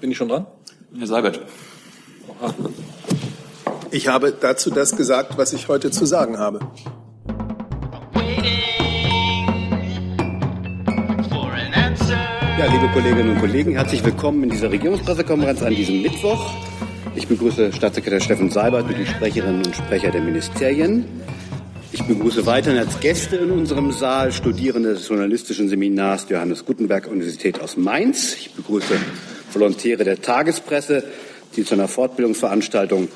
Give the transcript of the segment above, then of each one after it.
Bin ich schon dran? Herr Seibert. Ich habe dazu das gesagt, was ich heute zu sagen habe. Ja, liebe Kolleginnen und Kollegen, herzlich willkommen in dieser Regierungspressekonferenz an diesem Mittwoch. Ich begrüße Staatssekretär Steffen Seibert und die Sprecherinnen und Sprecher der Ministerien. Ich begrüße weiterhin als Gäste in unserem Saal Studierende des journalistischen Seminars der Johannes Gutenberg Universität aus Mainz. Ich begrüße Volontäre der Tagespresse, die zu einer Fortbildungsveranstaltung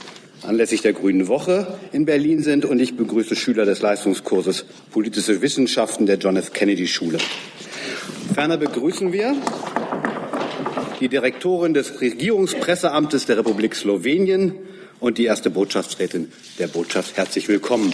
anlässlich der Grünen Woche in Berlin sind. Und ich begrüße Schüler des Leistungskurses Politische Wissenschaften der John F. Kennedy Schule. Ferner begrüßen wir die Direktorin des Regierungspresseamtes der Republik Slowenien und die erste Botschaftsrätin der Botschaft. Herzlich willkommen.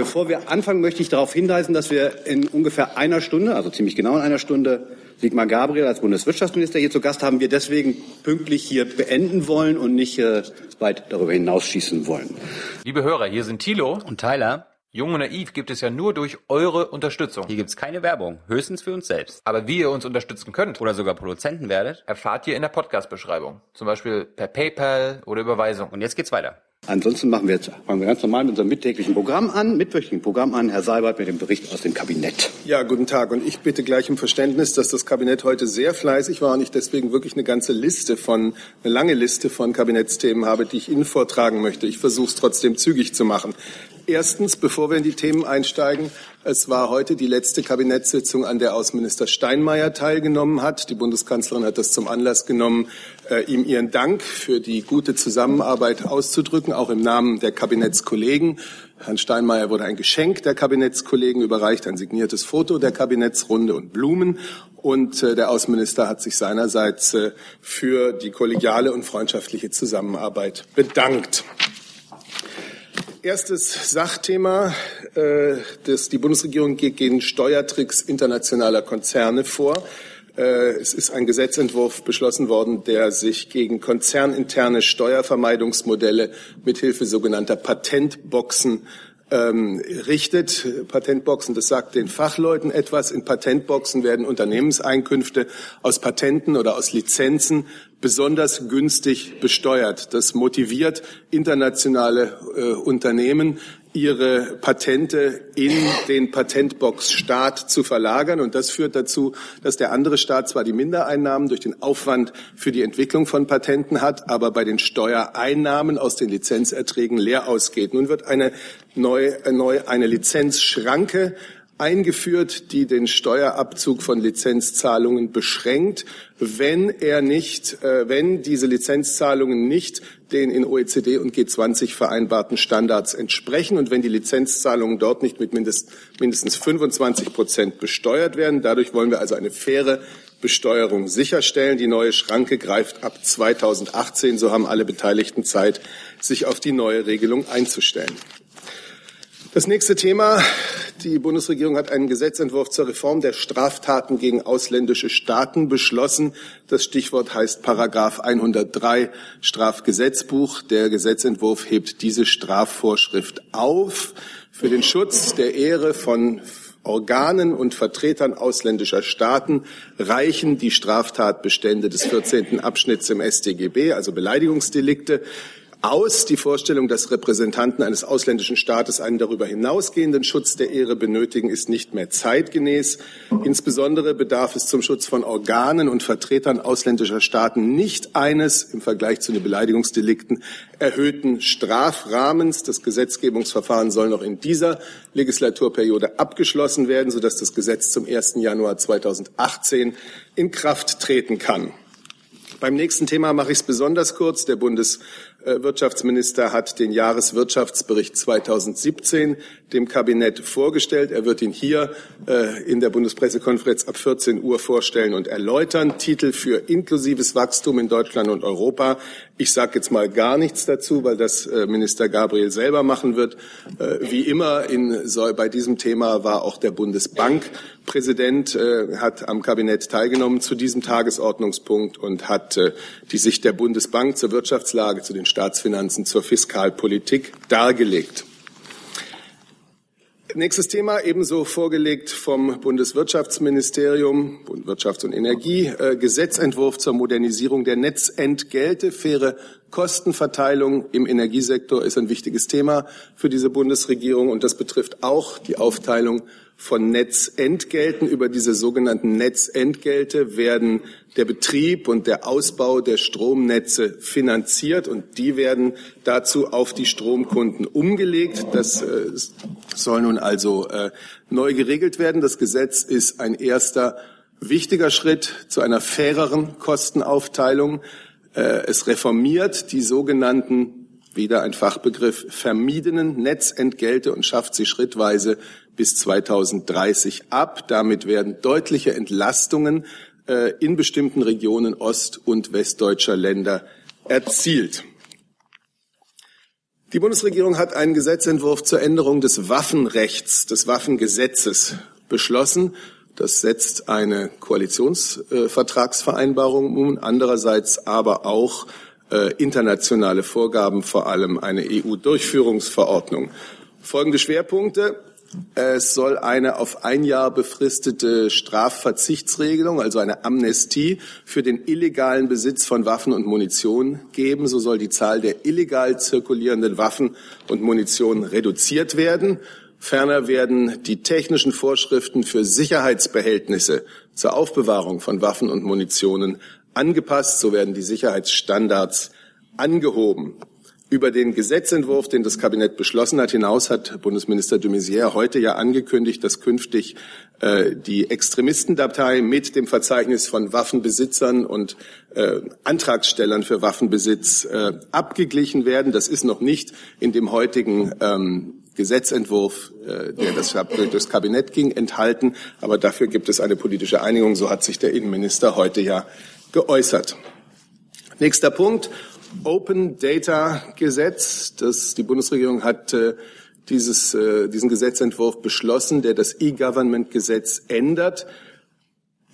Bevor wir anfangen, möchte ich darauf hinweisen, dass wir in ungefähr einer Stunde, also ziemlich genau in einer Stunde, Sigmar Gabriel als Bundeswirtschaftsminister hier zu Gast haben. Wir deswegen pünktlich hier beenden wollen und nicht äh, weit darüber hinausschießen wollen. Liebe Hörer, hier sind Thilo und Tyler. Jung und Naiv gibt es ja nur durch eure Unterstützung. Hier gibt's keine Werbung, höchstens für uns selbst. Aber wie ihr uns unterstützen könnt oder sogar Produzenten werdet, erfahrt ihr in der Podcast-Beschreibung. Zum Beispiel per PayPal oder Überweisung. Und jetzt geht's weiter. Ansonsten machen wir jetzt fangen wir ganz normal mit unserem mittäglichen Programm an, mitwöchentlichen Programm an. Herr Seibert mit dem Bericht aus dem Kabinett. Ja, guten Tag. Und ich bitte gleich um Verständnis, dass das Kabinett heute sehr fleißig war und ich deswegen wirklich eine ganze Liste von, eine lange Liste von Kabinettsthemen habe, die ich Ihnen vortragen möchte. Ich versuche es trotzdem zügig zu machen. Erstens, bevor wir in die Themen einsteigen, es war heute die letzte Kabinettssitzung, an der Außenminister Steinmeier teilgenommen hat. Die Bundeskanzlerin hat das zum Anlass genommen, äh, ihm ihren Dank für die gute Zusammenarbeit auszudrücken, auch im Namen der Kabinettskollegen. Herrn Steinmeier wurde ein Geschenk der Kabinettskollegen überreicht, ein signiertes Foto der Kabinettsrunde und Blumen. Und äh, der Außenminister hat sich seinerseits äh, für die kollegiale und freundschaftliche Zusammenarbeit bedankt. Erstes Sachthema, äh, das, die Bundesregierung geht gegen Steuertricks internationaler Konzerne vor. Äh, es ist ein Gesetzentwurf beschlossen worden, der sich gegen konzerninterne Steuervermeidungsmodelle mithilfe sogenannter Patentboxen ähm, richtet. Patentboxen, das sagt den Fachleuten etwas. In Patentboxen werden Unternehmenseinkünfte aus Patenten oder aus Lizenzen besonders günstig besteuert. Das motiviert internationale äh, Unternehmen, ihre Patente in den Patentbox-Staat zu verlagern. Und das führt dazu, dass der andere Staat zwar die Mindereinnahmen durch den Aufwand für die Entwicklung von Patenten hat, aber bei den Steuereinnahmen aus den Lizenzerträgen leer ausgeht. Nun wird eine neue, äh, neu eine Lizenzschranke eingeführt, die den Steuerabzug von Lizenzzahlungen beschränkt, wenn er nicht, äh, wenn diese Lizenzzahlungen nicht den in OECD und G20 vereinbarten Standards entsprechen und wenn die Lizenzzahlungen dort nicht mit mindest, mindestens 25 Prozent besteuert werden. Dadurch wollen wir also eine faire Besteuerung sicherstellen. Die neue Schranke greift ab 2018. So haben alle Beteiligten Zeit, sich auf die neue Regelung einzustellen. Das nächste Thema. Die Bundesregierung hat einen Gesetzentwurf zur Reform der Straftaten gegen ausländische Staaten beschlossen. Das Stichwort heißt Paragraph 103 Strafgesetzbuch. Der Gesetzentwurf hebt diese Strafvorschrift auf. Für den Schutz der Ehre von Organen und Vertretern ausländischer Staaten reichen die Straftatbestände des 14. Abschnitts im StGB, also Beleidigungsdelikte, aus die Vorstellung, dass Repräsentanten eines ausländischen Staates einen darüber hinausgehenden Schutz der Ehre benötigen, ist nicht mehr zeitgemäß. Insbesondere bedarf es zum Schutz von Organen und Vertretern ausländischer Staaten nicht eines im Vergleich zu den Beleidigungsdelikten erhöhten Strafrahmens. Das Gesetzgebungsverfahren soll noch in dieser Legislaturperiode abgeschlossen werden, sodass das Gesetz zum 1. Januar 2018 in Kraft treten kann. Beim nächsten Thema mache ich es besonders kurz. Der Bundeswirtschaftsminister hat den Jahreswirtschaftsbericht 2017 dem Kabinett vorgestellt. Er wird ihn hier äh, in der Bundespressekonferenz ab 14 Uhr vorstellen und erläutern. Titel für inklusives Wachstum in Deutschland und Europa. Ich sage jetzt mal gar nichts dazu, weil das äh, Minister Gabriel selber machen wird. Äh, wie immer in, bei diesem Thema war auch der Bundesbankpräsident, äh, hat am Kabinett teilgenommen zu diesem Tagesordnungspunkt und hat die Sicht der Bundesbank zur Wirtschaftslage, zu den Staatsfinanzen, zur Fiskalpolitik dargelegt. Nächstes Thema, ebenso vorgelegt vom Bundeswirtschaftsministerium, Wirtschafts- und Energie, äh, Gesetzentwurf zur Modernisierung der Netzentgelte. Faire Kostenverteilung im Energiesektor ist ein wichtiges Thema für diese Bundesregierung und das betrifft auch die Aufteilung von Netzentgelten. Über diese sogenannten Netzentgelte werden der Betrieb und der Ausbau der Stromnetze finanziert und die werden dazu auf die Stromkunden umgelegt. Das äh, soll nun also äh, neu geregelt werden. Das Gesetz ist ein erster wichtiger Schritt zu einer faireren Kostenaufteilung. Äh, es reformiert die sogenannten wieder ein Fachbegriff, vermiedenen Netzentgelte und schafft sie schrittweise bis 2030 ab. Damit werden deutliche Entlastungen äh, in bestimmten Regionen ost- und westdeutscher Länder erzielt. Die Bundesregierung hat einen Gesetzentwurf zur Änderung des Waffenrechts, des Waffengesetzes beschlossen. Das setzt eine Koalitionsvertragsvereinbarung um, andererseits aber auch äh, internationale Vorgaben, vor allem eine EU-Durchführungsverordnung. Folgende Schwerpunkte. Es soll eine auf ein Jahr befristete Strafverzichtsregelung, also eine Amnestie für den illegalen Besitz von Waffen und Munition geben. So soll die Zahl der illegal zirkulierenden Waffen und Munition reduziert werden. Ferner werden die technischen Vorschriften für Sicherheitsbehältnisse zur Aufbewahrung von Waffen und Munitionen angepasst. So werden die Sicherheitsstandards angehoben. Über den Gesetzentwurf, den das Kabinett beschlossen hat, hinaus hat Bundesminister de Maizière heute ja angekündigt, dass künftig äh, die Extremistendatei mit dem Verzeichnis von Waffenbesitzern und äh, Antragstellern für Waffenbesitz äh, abgeglichen werden. Das ist noch nicht in dem heutigen ähm, Gesetzentwurf, äh, der das, durch das Kabinett ging, enthalten. Aber dafür gibt es eine politische Einigung. So hat sich der Innenminister heute ja geäußert. Nächster Punkt. Open Data Gesetz. Das, die Bundesregierung hat äh, dieses, äh, diesen Gesetzentwurf beschlossen, der das E-Government-Gesetz ändert.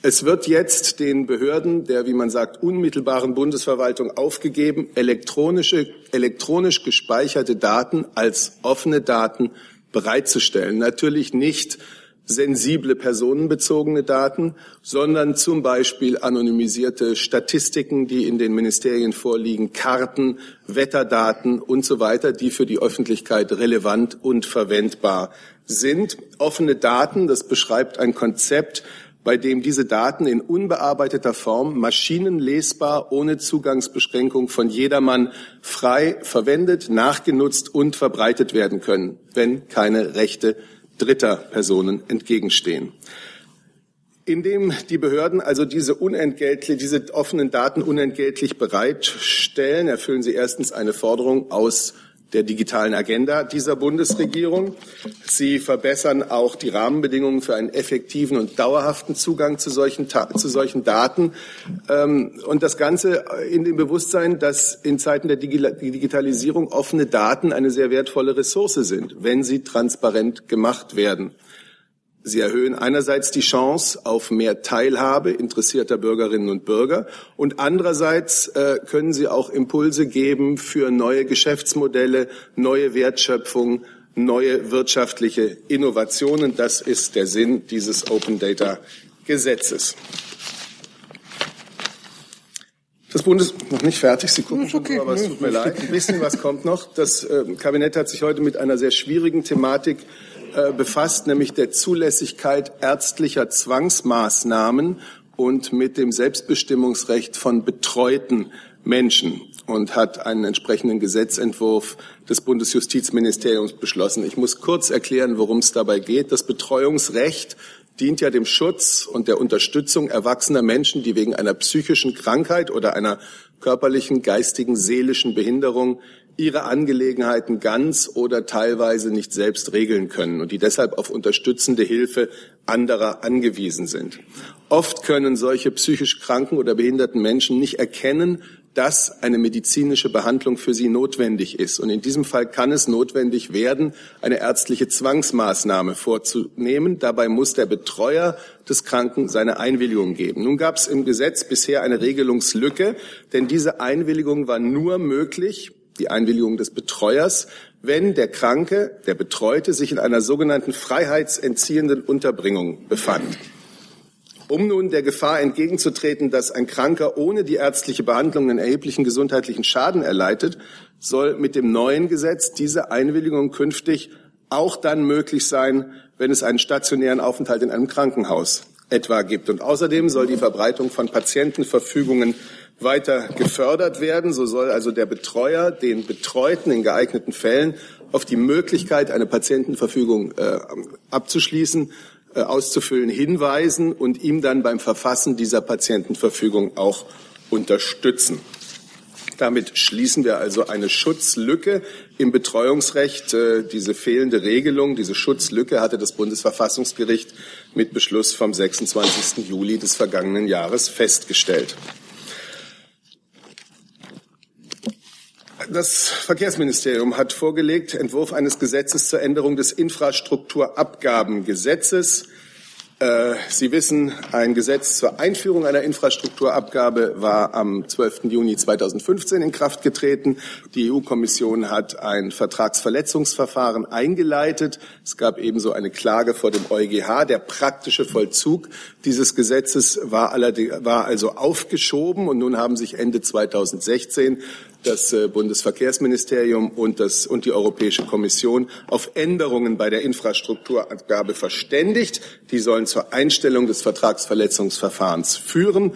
Es wird jetzt den Behörden der, wie man sagt, unmittelbaren Bundesverwaltung aufgegeben, elektronische, elektronisch gespeicherte Daten als offene Daten bereitzustellen. Natürlich nicht sensible personenbezogene Daten, sondern zum Beispiel anonymisierte Statistiken, die in den Ministerien vorliegen, Karten, Wetterdaten und so weiter, die für die Öffentlichkeit relevant und verwendbar sind. Offene Daten, das beschreibt ein Konzept, bei dem diese Daten in unbearbeiteter Form maschinenlesbar ohne Zugangsbeschränkung von jedermann frei verwendet, nachgenutzt und verbreitet werden können, wenn keine Rechte dritter Personen entgegenstehen. Indem die Behörden also diese unentgeltlich, diese offenen Daten unentgeltlich bereitstellen, erfüllen sie erstens eine Forderung aus der digitalen Agenda dieser Bundesregierung. Sie verbessern auch die Rahmenbedingungen für einen effektiven und dauerhaften Zugang zu solchen, zu solchen Daten. Ähm, und das Ganze in dem Bewusstsein, dass in Zeiten der Digitalisierung offene Daten eine sehr wertvolle Ressource sind, wenn sie transparent gemacht werden. Sie erhöhen einerseits die Chance auf mehr Teilhabe interessierter Bürgerinnen und Bürger und andererseits äh, können sie auch Impulse geben für neue Geschäftsmodelle, neue Wertschöpfung, neue wirtschaftliche Innovationen. Das ist der Sinn dieses Open Data Gesetzes. Das Bundes noch nicht fertig, Sie gucken schon, okay. aber es tut mir leid. Ein bisschen was kommt noch. Das äh, Kabinett hat sich heute mit einer sehr schwierigen Thematik äh, befasst, nämlich der Zulässigkeit ärztlicher Zwangsmaßnahmen und mit dem Selbstbestimmungsrecht von betreuten Menschen und hat einen entsprechenden Gesetzentwurf des Bundesjustizministeriums beschlossen. Ich muss kurz erklären, worum es dabei geht. Das Betreuungsrecht dient ja dem Schutz und der Unterstützung erwachsener Menschen, die wegen einer psychischen Krankheit oder einer körperlichen, geistigen, seelischen Behinderung ihre Angelegenheiten ganz oder teilweise nicht selbst regeln können und die deshalb auf unterstützende Hilfe anderer angewiesen sind. Oft können solche psychisch kranken oder behinderten Menschen nicht erkennen, dass eine medizinische Behandlung für sie notwendig ist. Und in diesem Fall kann es notwendig werden, eine ärztliche Zwangsmaßnahme vorzunehmen. Dabei muss der Betreuer des Kranken seine Einwilligung geben. Nun gab es im Gesetz bisher eine Regelungslücke, denn diese Einwilligung war nur möglich, die Einwilligung des Betreuers, wenn der Kranke, der Betreute, sich in einer sogenannten freiheitsentziehenden Unterbringung befand. Um nun der Gefahr entgegenzutreten, dass ein Kranker ohne die ärztliche Behandlung einen erheblichen gesundheitlichen Schaden erleidet, soll mit dem neuen Gesetz diese Einwilligung künftig auch dann möglich sein, wenn es einen stationären Aufenthalt in einem Krankenhaus etwa gibt. Und außerdem soll die Verbreitung von Patientenverfügungen weiter gefördert werden. So soll also der Betreuer den Betreuten in geeigneten Fällen auf die Möglichkeit, eine Patientenverfügung äh, abzuschließen, äh, auszufüllen, hinweisen und ihm dann beim Verfassen dieser Patientenverfügung auch unterstützen. Damit schließen wir also eine Schutzlücke im Betreuungsrecht. Äh, diese fehlende Regelung, diese Schutzlücke hatte das Bundesverfassungsgericht mit Beschluss vom 26. Juli des vergangenen Jahres festgestellt. Das Verkehrsministerium hat vorgelegt Entwurf eines Gesetzes zur Änderung des Infrastrukturabgabengesetzes. Äh, Sie wissen, ein Gesetz zur Einführung einer Infrastrukturabgabe war am 12. Juni 2015 in Kraft getreten. Die EU-Kommission hat ein Vertragsverletzungsverfahren eingeleitet. Es gab ebenso eine Klage vor dem EuGH. Der praktische Vollzug dieses Gesetzes war, war also aufgeschoben und nun haben sich Ende 2016 das äh, Bundesverkehrsministerium und, das, und die Europäische Kommission auf Änderungen bei der Infrastrukturabgabe verständigt. Die sollen zur Einstellung des Vertragsverletzungsverfahrens führen.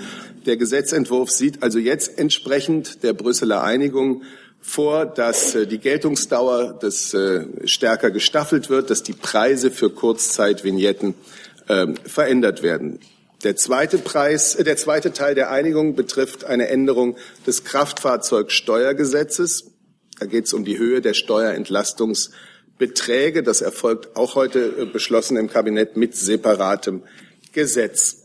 Der Gesetzentwurf sieht also jetzt entsprechend der Brüsseler Einigung vor, dass äh, die Geltungsdauer des, äh, stärker gestaffelt wird, dass die Preise für Kurzzeitvignetten äh, verändert werden. Der zweite Preis, äh, der zweite Teil der Einigung betrifft eine Änderung des Kraftfahrzeugsteuergesetzes. Da geht es um die Höhe der Steuerentlastungsbeträge. Das erfolgt auch heute äh, beschlossen im Kabinett mit separatem Gesetz.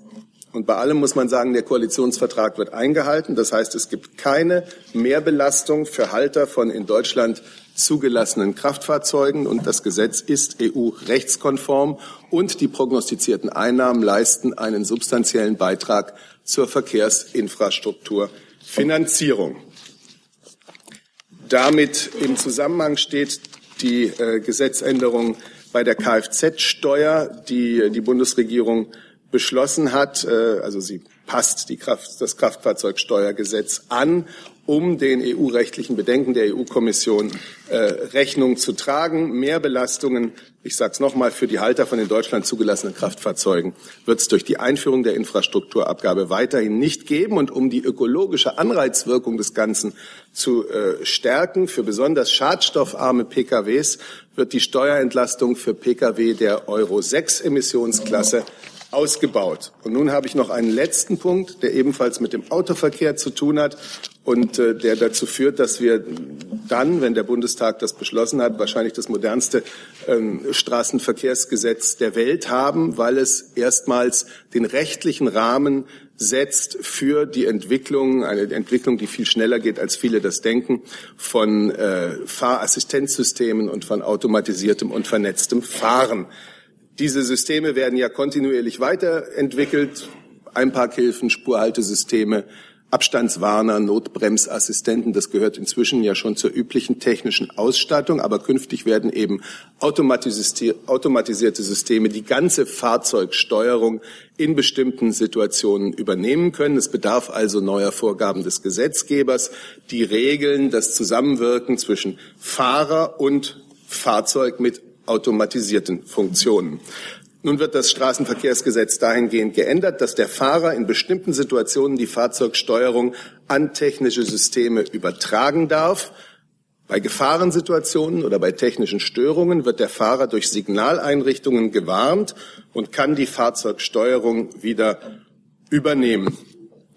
Und bei allem muss man sagen, der Koalitionsvertrag wird eingehalten. Das heißt, es gibt keine Mehrbelastung für Halter von in Deutschland zugelassenen Kraftfahrzeugen und das Gesetz ist EU-rechtskonform und die prognostizierten Einnahmen leisten einen substanziellen Beitrag zur Verkehrsinfrastrukturfinanzierung. Damit im Zusammenhang steht die äh, Gesetzänderung bei der Kfz-Steuer, die die Bundesregierung beschlossen hat. Äh, also sie passt die Kraft, das Kraftfahrzeugsteuergesetz an um den EU-rechtlichen Bedenken der EU-Kommission äh, Rechnung zu tragen. Mehr Belastungen, ich sage es nochmal, für die Halter von in Deutschland zugelassenen Kraftfahrzeugen wird es durch die Einführung der Infrastrukturabgabe weiterhin nicht geben. Und um die ökologische Anreizwirkung des Ganzen zu äh, stärken, für besonders schadstoffarme PKWs wird die Steuerentlastung für Pkw der Euro 6 Emissionsklasse ausgebaut. Und nun habe ich noch einen letzten Punkt, der ebenfalls mit dem Autoverkehr zu tun hat und äh, der dazu führt, dass wir dann, wenn der Bundestag das beschlossen hat, wahrscheinlich das modernste ähm, Straßenverkehrsgesetz der Welt haben, weil es erstmals den rechtlichen Rahmen setzt für die Entwicklung, eine Entwicklung, die viel schneller geht, als viele das denken, von äh, Fahrassistenzsystemen und von automatisiertem und vernetztem Fahren. Diese Systeme werden ja kontinuierlich weiterentwickelt. Einparkhilfen, Spurhaltesysteme, Abstandswarner, Notbremsassistenten, das gehört inzwischen ja schon zur üblichen technischen Ausstattung, aber künftig werden eben automatisierte Systeme die ganze Fahrzeugsteuerung in bestimmten Situationen übernehmen können. Es bedarf also neuer Vorgaben des Gesetzgebers, die regeln das Zusammenwirken zwischen Fahrer und Fahrzeug mit automatisierten Funktionen. Nun wird das Straßenverkehrsgesetz dahingehend geändert, dass der Fahrer in bestimmten Situationen die Fahrzeugsteuerung an technische Systeme übertragen darf. Bei Gefahrensituationen oder bei technischen Störungen wird der Fahrer durch Signaleinrichtungen gewarnt und kann die Fahrzeugsteuerung wieder übernehmen.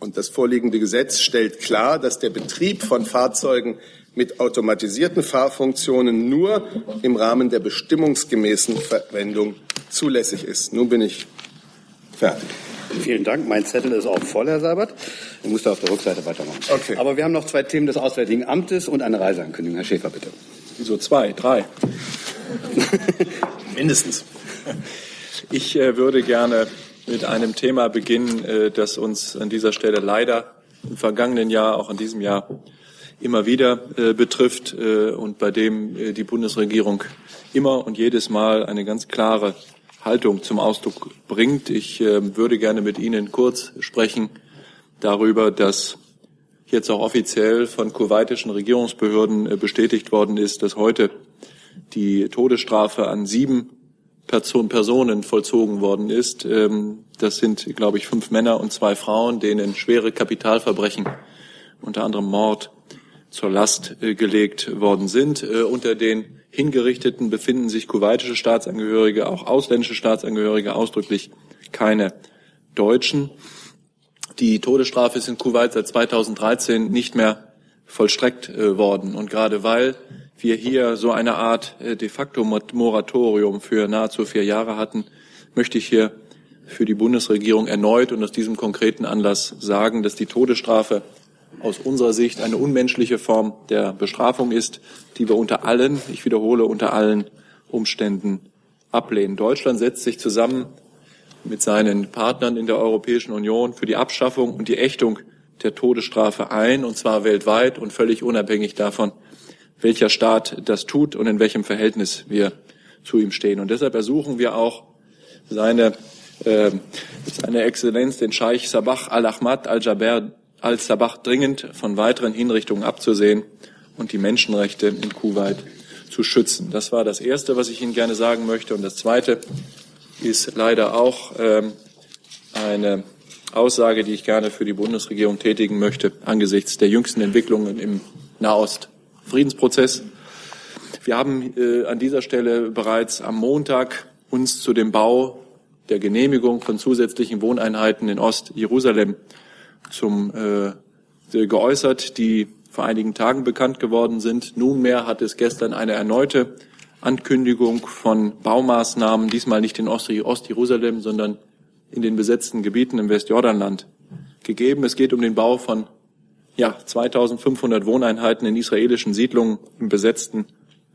Und das vorliegende Gesetz stellt klar, dass der Betrieb von Fahrzeugen mit automatisierten Fahrfunktionen nur im Rahmen der bestimmungsgemäßen Verwendung zulässig ist. Nun bin ich fertig. Vielen Dank. Mein Zettel ist auch voll, Herr Seibert. Ich muss da auf der Rückseite weitermachen. Okay. Aber wir haben noch zwei Themen des Auswärtigen Amtes und eine Reiseankündigung. Herr Schäfer, bitte. Wieso zwei? Drei? Mindestens. Ich äh, würde gerne mit einem Thema beginnen, äh, das uns an dieser Stelle leider im vergangenen Jahr, auch in diesem Jahr immer wieder äh, betrifft äh, und bei dem äh, die Bundesregierung immer und jedes Mal eine ganz klare Haltung zum Ausdruck bringt. Ich würde gerne mit Ihnen kurz sprechen darüber, dass jetzt auch offiziell von kuwaitischen Regierungsbehörden bestätigt worden ist, dass heute die Todesstrafe an sieben Personen vollzogen worden ist. Ähm, das sind, glaube ich, fünf Männer und zwei Frauen, denen schwere Kapitalverbrechen, unter anderem Mord, zur Last äh, gelegt worden sind. Äh, unter den Hingerichteten befinden sich kuwaitische Staatsangehörige, auch ausländische Staatsangehörige, ausdrücklich keine Deutschen. Die Todesstrafe ist in Kuwait seit 2013 nicht mehr vollstreckt äh, worden. Und gerade weil wir hier so eine Art de facto Moratorium für nahezu vier Jahre hatten, möchte ich hier für die Bundesregierung erneut und aus diesem konkreten Anlass sagen, dass die Todesstrafe aus unserer Sicht eine unmenschliche Form der Bestrafung ist, die wir unter allen, ich wiederhole, unter allen Umständen ablehnen. Deutschland setzt sich zusammen mit seinen Partnern in der Europäischen Union für die Abschaffung und die Ächtung der Todesstrafe ein, und zwar weltweit und völlig unabhängig davon, welcher Staat das tut und in welchem Verhältnis wir zu ihm stehen. Und deshalb ersuchen wir auch seine, äh, seine Exzellenz, den Scheich Sabah al-Ahmad al-Jaber al-Sabah dringend von weiteren Hinrichtungen abzusehen und die Menschenrechte in Kuwait zu schützen. Das war das Erste, was ich Ihnen gerne sagen möchte. Und das Zweite ist leider auch ähm, eine Aussage, die ich gerne für die Bundesregierung tätigen möchte angesichts der jüngsten Entwicklungen im Nahost-Friedensprozess. Wir haben äh, an dieser Stelle bereits am Montag uns zu dem Bau der Genehmigung von zusätzlichen Wohneinheiten in Ost-Jerusalem zum äh, geäußert, die vor einigen Tagen bekannt geworden sind. Nunmehr hat es gestern eine erneute Ankündigung von Baumaßnahmen, diesmal nicht in Ost-Jerusalem, sondern in den besetzten Gebieten im Westjordanland gegeben. Es geht um den Bau von ja, 2500 Wohneinheiten in israelischen Siedlungen im besetzten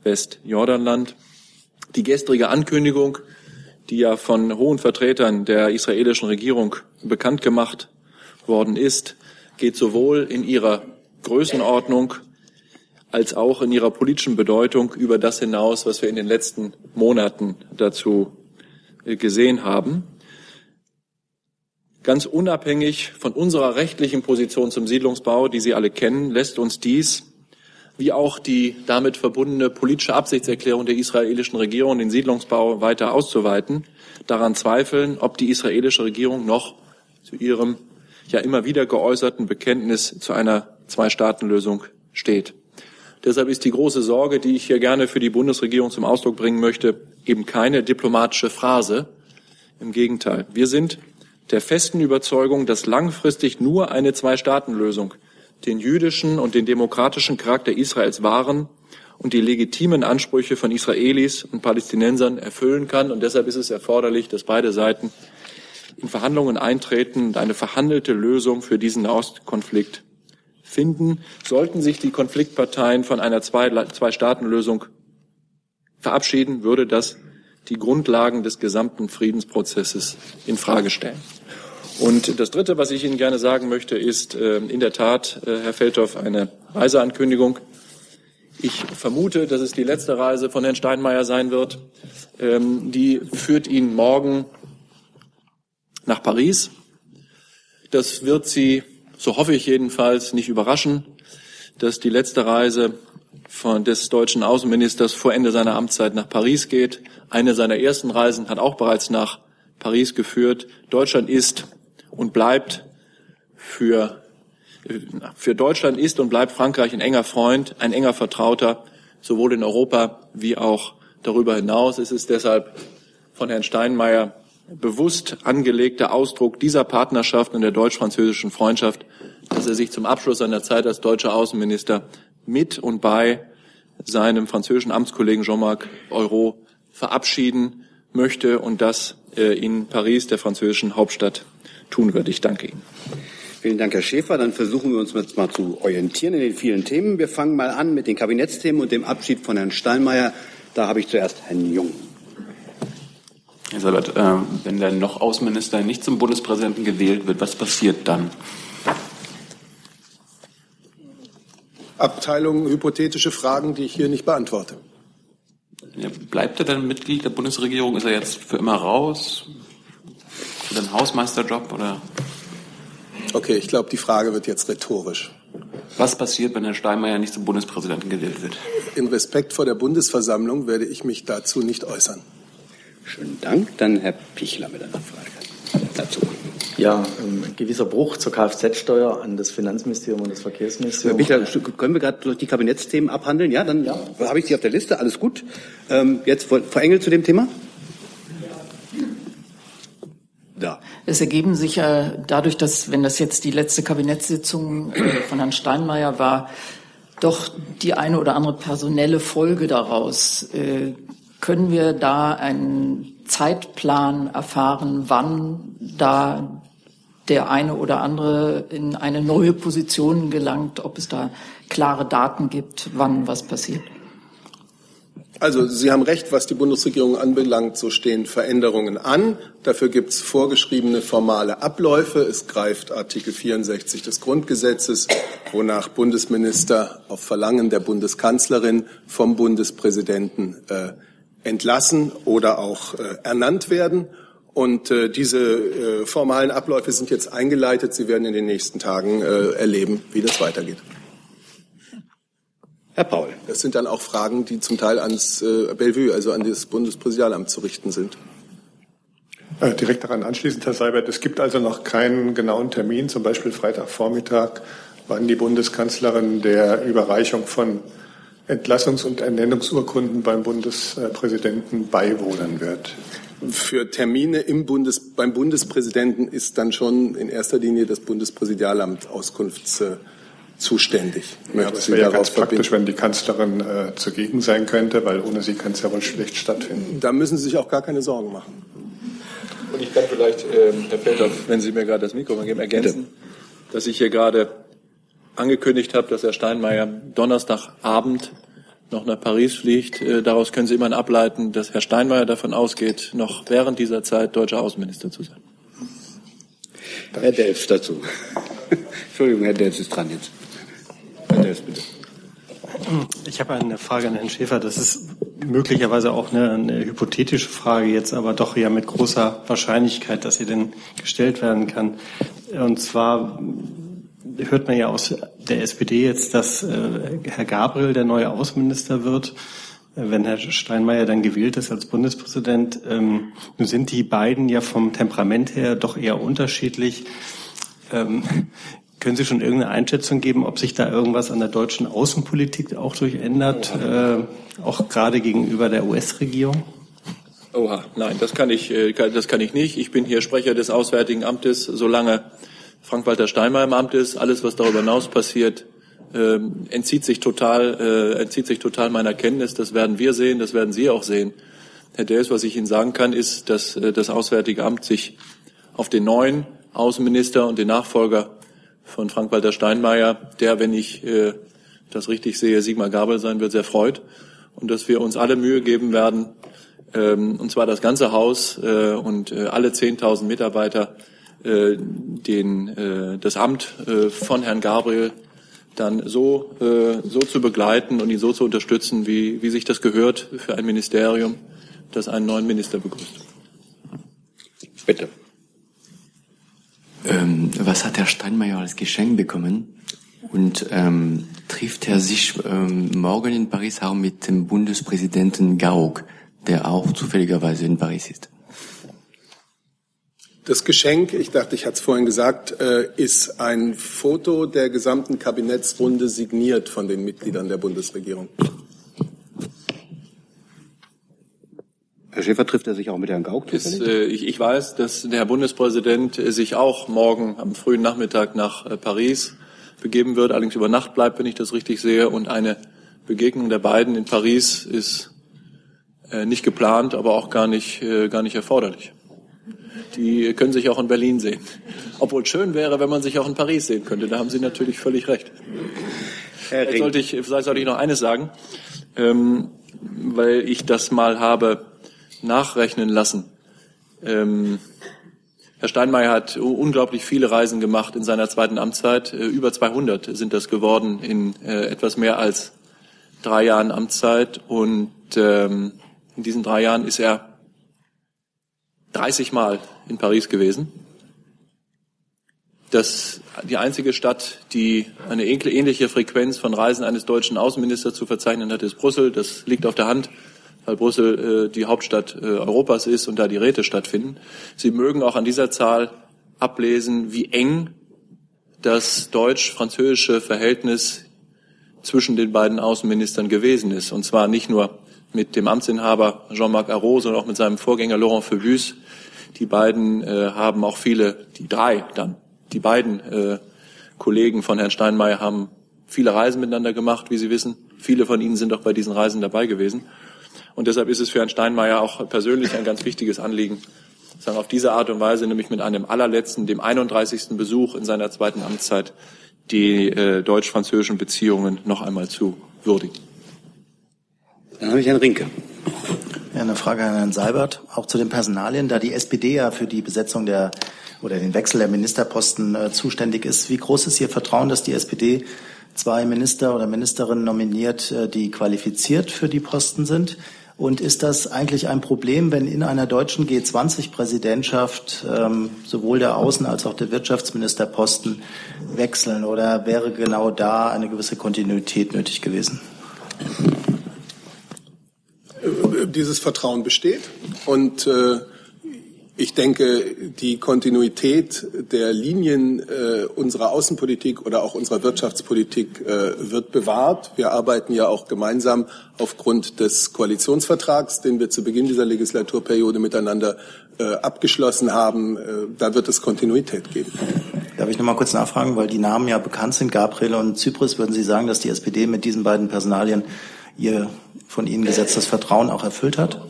Westjordanland. Die gestrige Ankündigung, die ja von hohen Vertretern der israelischen Regierung bekannt gemacht worden ist, geht sowohl in ihrer Größenordnung als auch in ihrer politischen Bedeutung über das hinaus, was wir in den letzten Monaten dazu äh, gesehen haben. Ganz unabhängig von unserer rechtlichen Position zum Siedlungsbau, die Sie alle kennen, lässt uns dies, wie auch die damit verbundene politische Absichtserklärung der israelischen Regierung, den Siedlungsbau weiter auszuweiten, daran zweifeln, ob die israelische Regierung noch zu ihrem ja immer wieder geäußerten Bekenntnis zu einer Zwei-Staaten-Lösung steht. Deshalb ist die große Sorge, die ich hier gerne für die Bundesregierung zum Ausdruck bringen möchte, eben keine diplomatische Phrase. Im Gegenteil. Wir sind der festen Überzeugung, dass langfristig nur eine Zwei-Staaten-Lösung den jüdischen und den demokratischen Charakter Israels wahren und die legitimen Ansprüche von Israelis und Palästinensern erfüllen kann. Und deshalb ist es erforderlich, dass beide Seiten in Verhandlungen eintreten und eine verhandelte Lösung für diesen Nahostkonflikt finden. Sollten sich die Konfliktparteien von einer Zwei-Staaten-Lösung verabschieden, würde das die Grundlagen des gesamten Friedensprozesses in Frage stellen. Und das Dritte, was ich Ihnen gerne sagen möchte, ist äh, in der Tat, äh, Herr Feldhoff, eine Reiseankündigung. Ich vermute, dass es die letzte Reise von Herrn Steinmeier sein wird. Ähm, die führt ihn morgen nach Paris. Das wird Sie, so hoffe ich jedenfalls, nicht überraschen, dass die letzte Reise von des deutschen Außenministers vor Ende seiner Amtszeit nach Paris geht. Eine seiner ersten Reisen hat auch bereits nach Paris geführt. Deutschland ist und bleibt für für Deutschland ist und bleibt Frankreich ein enger Freund, ein enger Vertrauter, sowohl in Europa wie auch darüber hinaus. Es ist deshalb von Herrn Steinmeier bewusst angelegter Ausdruck dieser Partnerschaft und der deutsch-französischen Freundschaft, dass er sich zum Abschluss seiner Zeit als deutscher Außenminister mit und bei seinem französischen Amtskollegen Jean-Marc Ayrault verabschieden möchte und das äh, in Paris, der französischen Hauptstadt, tun wird. Ich danke Ihnen. Vielen Dank, Herr Schäfer. Dann versuchen wir uns jetzt mal zu orientieren in den vielen Themen. Wir fangen mal an mit den Kabinettsthemen und dem Abschied von Herrn Steinmeier. Da habe ich zuerst Herrn Jung. Herr äh, wenn der noch Außenminister nicht zum Bundespräsidenten gewählt wird, was passiert dann? Abteilung hypothetische Fragen, die ich hier nicht beantworte. Bleibt er dann Mitglied der Bundesregierung? Ist er jetzt für immer raus? Oder ein Hausmeisterjob? Oder? Okay, ich glaube, die Frage wird jetzt rhetorisch. Was passiert, wenn Herr Steinmeier nicht zum Bundespräsidenten gewählt wird? In Respekt vor der Bundesversammlung werde ich mich dazu nicht äußern. Schönen Dank. Dann Herr Pichler mit einer Frage dazu. Ja, ein gewisser Bruch zur Kfz-Steuer an das Finanzministerium und das Verkehrsministerium. Herr Pichler, können wir gerade durch die Kabinettsthemen abhandeln? Ja, dann ja. habe ich Sie auf der Liste. Alles gut. Ähm, jetzt Frau Engel zu dem Thema. Da. Es ergeben sich ja dadurch, dass, wenn das jetzt die letzte Kabinettssitzung äh, von Herrn Steinmeier war, doch die eine oder andere personelle Folge daraus. Können wir da einen Zeitplan erfahren, wann da der eine oder andere in eine neue Position gelangt, ob es da klare Daten gibt, wann was passiert? Also Sie haben recht, was die Bundesregierung anbelangt, so stehen Veränderungen an. Dafür gibt es vorgeschriebene formale Abläufe. Es greift Artikel 64 des Grundgesetzes, wonach Bundesminister auf Verlangen der Bundeskanzlerin vom Bundespräsidenten äh, entlassen oder auch äh, ernannt werden. Und äh, diese äh, formalen Abläufe sind jetzt eingeleitet. Sie werden in den nächsten Tagen äh, erleben, wie das weitergeht. Herr Paul. Das sind dann auch Fragen, die zum Teil ans äh, Bellevue, also an das Bundespräsidialamt zu richten sind. Äh, direkt daran anschließend, Herr Seibert, es gibt also noch keinen genauen Termin, zum Beispiel Freitagvormittag, wann die Bundeskanzlerin der Überreichung von Entlassungs- und Ernennungsurkunden beim Bundespräsidenten beiwohnen wird. Für Termine im Bundes, beim Bundespräsidenten ist dann schon in erster Linie das Bundespräsidialamt auskunftszuständig. Ja, das wäre ja ganz praktisch, wenn die Kanzlerin äh, zugegen sein könnte, weil ohne sie kann es ja wohl schlecht stattfinden. Da müssen Sie sich auch gar keine Sorgen machen. Und ich kann vielleicht, äh, Herr Feldhoff, wenn Sie mir gerade das Mikro geben, ergänzen, Bitte. dass ich hier gerade angekündigt habe, dass Herr Steinmeier Donnerstagabend noch nach Paris fliegt. Äh, daraus können Sie immerhin ableiten, dass Herr Steinmeier davon ausgeht, noch während dieser Zeit deutscher Außenminister zu sein. Herr Delfs dazu. Entschuldigung, Herr Delfs ist dran jetzt. Herr Delfs, bitte. Ich habe eine Frage an Herrn Schäfer. Das ist möglicherweise auch eine, eine, hypothetische Frage jetzt, aber doch ja mit großer Wahrscheinlichkeit, dass sie denn gestellt werden kann. Und zwar hört man ja aus der SPD jetzt, dass äh, Herr Gabriel der neue Außenminister wird, äh, wenn Herr Steinmeier dann gewählt ist als Bundespräsident. Ähm, nun sind die beiden ja vom Temperament her doch eher unterschiedlich. Ähm, können Sie schon irgendeine Einschätzung geben, ob sich da irgendwas an der deutschen Außenpolitik auch durchändert, äh, auch gerade gegenüber der US-Regierung? Oha, nein, das kann ich, äh, das kann ich nicht. Ich bin hier Sprecher des Auswärtigen Amtes, solange Frank-Walter Steinmeier im Amt ist. Alles, was darüber hinaus passiert, äh, entzieht sich total, äh, entzieht sich total meiner Kenntnis. Das werden wir sehen, das werden Sie auch sehen. Herr Dels, was ich Ihnen sagen kann, ist, dass äh, das Auswärtige Amt sich auf den neuen Außenminister und den Nachfolger von Frank-Walter Steinmeier, der, wenn ich äh, das richtig sehe, Sigmar Gabel sein wird, sehr freut. Und dass wir uns alle Mühe geben werden, ähm, und zwar das ganze Haus äh, und äh, alle 10.000 Mitarbeiter, äh, den, äh, das Amt äh, von Herrn Gabriel dann so, äh, so zu begleiten und ihn so zu unterstützen, wie, wie sich das gehört für ein Ministerium, das einen neuen Minister begrüßt. Bitte. Ähm, was hat Herr Steinmeier als Geschenk bekommen? Und ähm, trifft er sich ähm, morgen in Paris auch mit dem Bundespräsidenten Gauck, der auch zufälligerweise in Paris ist? Das Geschenk, ich dachte, ich hatte es vorhin gesagt, äh, ist ein Foto der gesamten Kabinettsrunde signiert von den Mitgliedern der Bundesregierung. Herr Schäfer trifft er sich auch mit Herrn Gauck ist, äh, ich, ich, weiß, dass der Herr Bundespräsident sich auch morgen am frühen Nachmittag nach äh, Paris begeben wird, allerdings über Nacht bleibt, wenn ich das richtig sehe. Und eine Begegnung der beiden in Paris ist äh, nicht geplant, aber auch gar nicht, äh, gar nicht erforderlich die können sich auch in Berlin sehen. Obwohl es schön wäre, wenn man sich auch in Paris sehen könnte. Da haben Sie natürlich völlig recht. Vielleicht sollte ich, vielleicht sollte ich noch eines sagen, ähm, weil ich das mal habe nachrechnen lassen. Ähm, Herr Steinmeier hat unglaublich viele Reisen gemacht in seiner zweiten Amtszeit. Äh, über 200 sind das geworden in äh, etwas mehr als drei Jahren Amtszeit. Und ähm, in diesen drei Jahren ist er 30 Mal in Paris gewesen. Das die einzige Stadt, die eine ähnliche Frequenz von Reisen eines deutschen Außenministers zu verzeichnen hat, ist Brüssel. Das liegt auf der Hand weil Brüssel äh, die Hauptstadt äh, Europas ist und da die Räte stattfinden. Sie mögen auch an dieser Zahl ablesen, wie eng das deutsch-französische Verhältnis zwischen den beiden Außenministern gewesen ist. Und zwar nicht nur mit dem Amtsinhaber Jean-Marc Ayrault, sondern auch mit seinem Vorgänger Laurent Fabius. Die beiden äh, haben auch viele, die drei dann, die beiden äh, Kollegen von Herrn Steinmeier haben viele Reisen miteinander gemacht, wie Sie wissen. Viele von Ihnen sind auch bei diesen Reisen dabei gewesen. Und deshalb ist es für Herrn Steinmeier auch persönlich ein ganz wichtiges Anliegen, sagen auf diese Art und Weise, nämlich mit einem allerletzten, dem 31. Besuch in seiner zweiten Amtszeit, die äh, deutsch-französischen Beziehungen noch einmal zu würdigen. Dann habe ich Herrn Rinke. Ja, eine Frage an Herrn Seibert, auch zu den Personalien, da die SPD ja für die Besetzung der oder den Wechsel der Ministerposten äh, zuständig ist. Wie groß ist Ihr Vertrauen, dass die SPD zwei Minister oder Ministerinnen nominiert, äh, die qualifiziert für die Posten sind? Und ist das eigentlich ein Problem, wenn in einer deutschen G20-Präsidentschaft ähm, sowohl der Außen- als auch der Wirtschaftsministerposten wechseln? Oder wäre genau da eine gewisse Kontinuität nötig gewesen? Dieses Vertrauen besteht und äh, ich denke, die Kontinuität der Linien äh, unserer Außenpolitik oder auch unserer Wirtschaftspolitik äh, wird bewahrt. Wir arbeiten ja auch gemeinsam aufgrund des Koalitionsvertrags, den wir zu Beginn dieser Legislaturperiode miteinander äh, abgeschlossen haben. Äh, da wird es Kontinuität geben. Darf ich noch mal kurz nachfragen, weil die Namen ja bekannt sind, Gabriel und Zypris. Würden Sie sagen, dass die SPD mit diesen beiden Personalien ihr von Ihnen gesetztes Vertrauen auch erfüllt hat?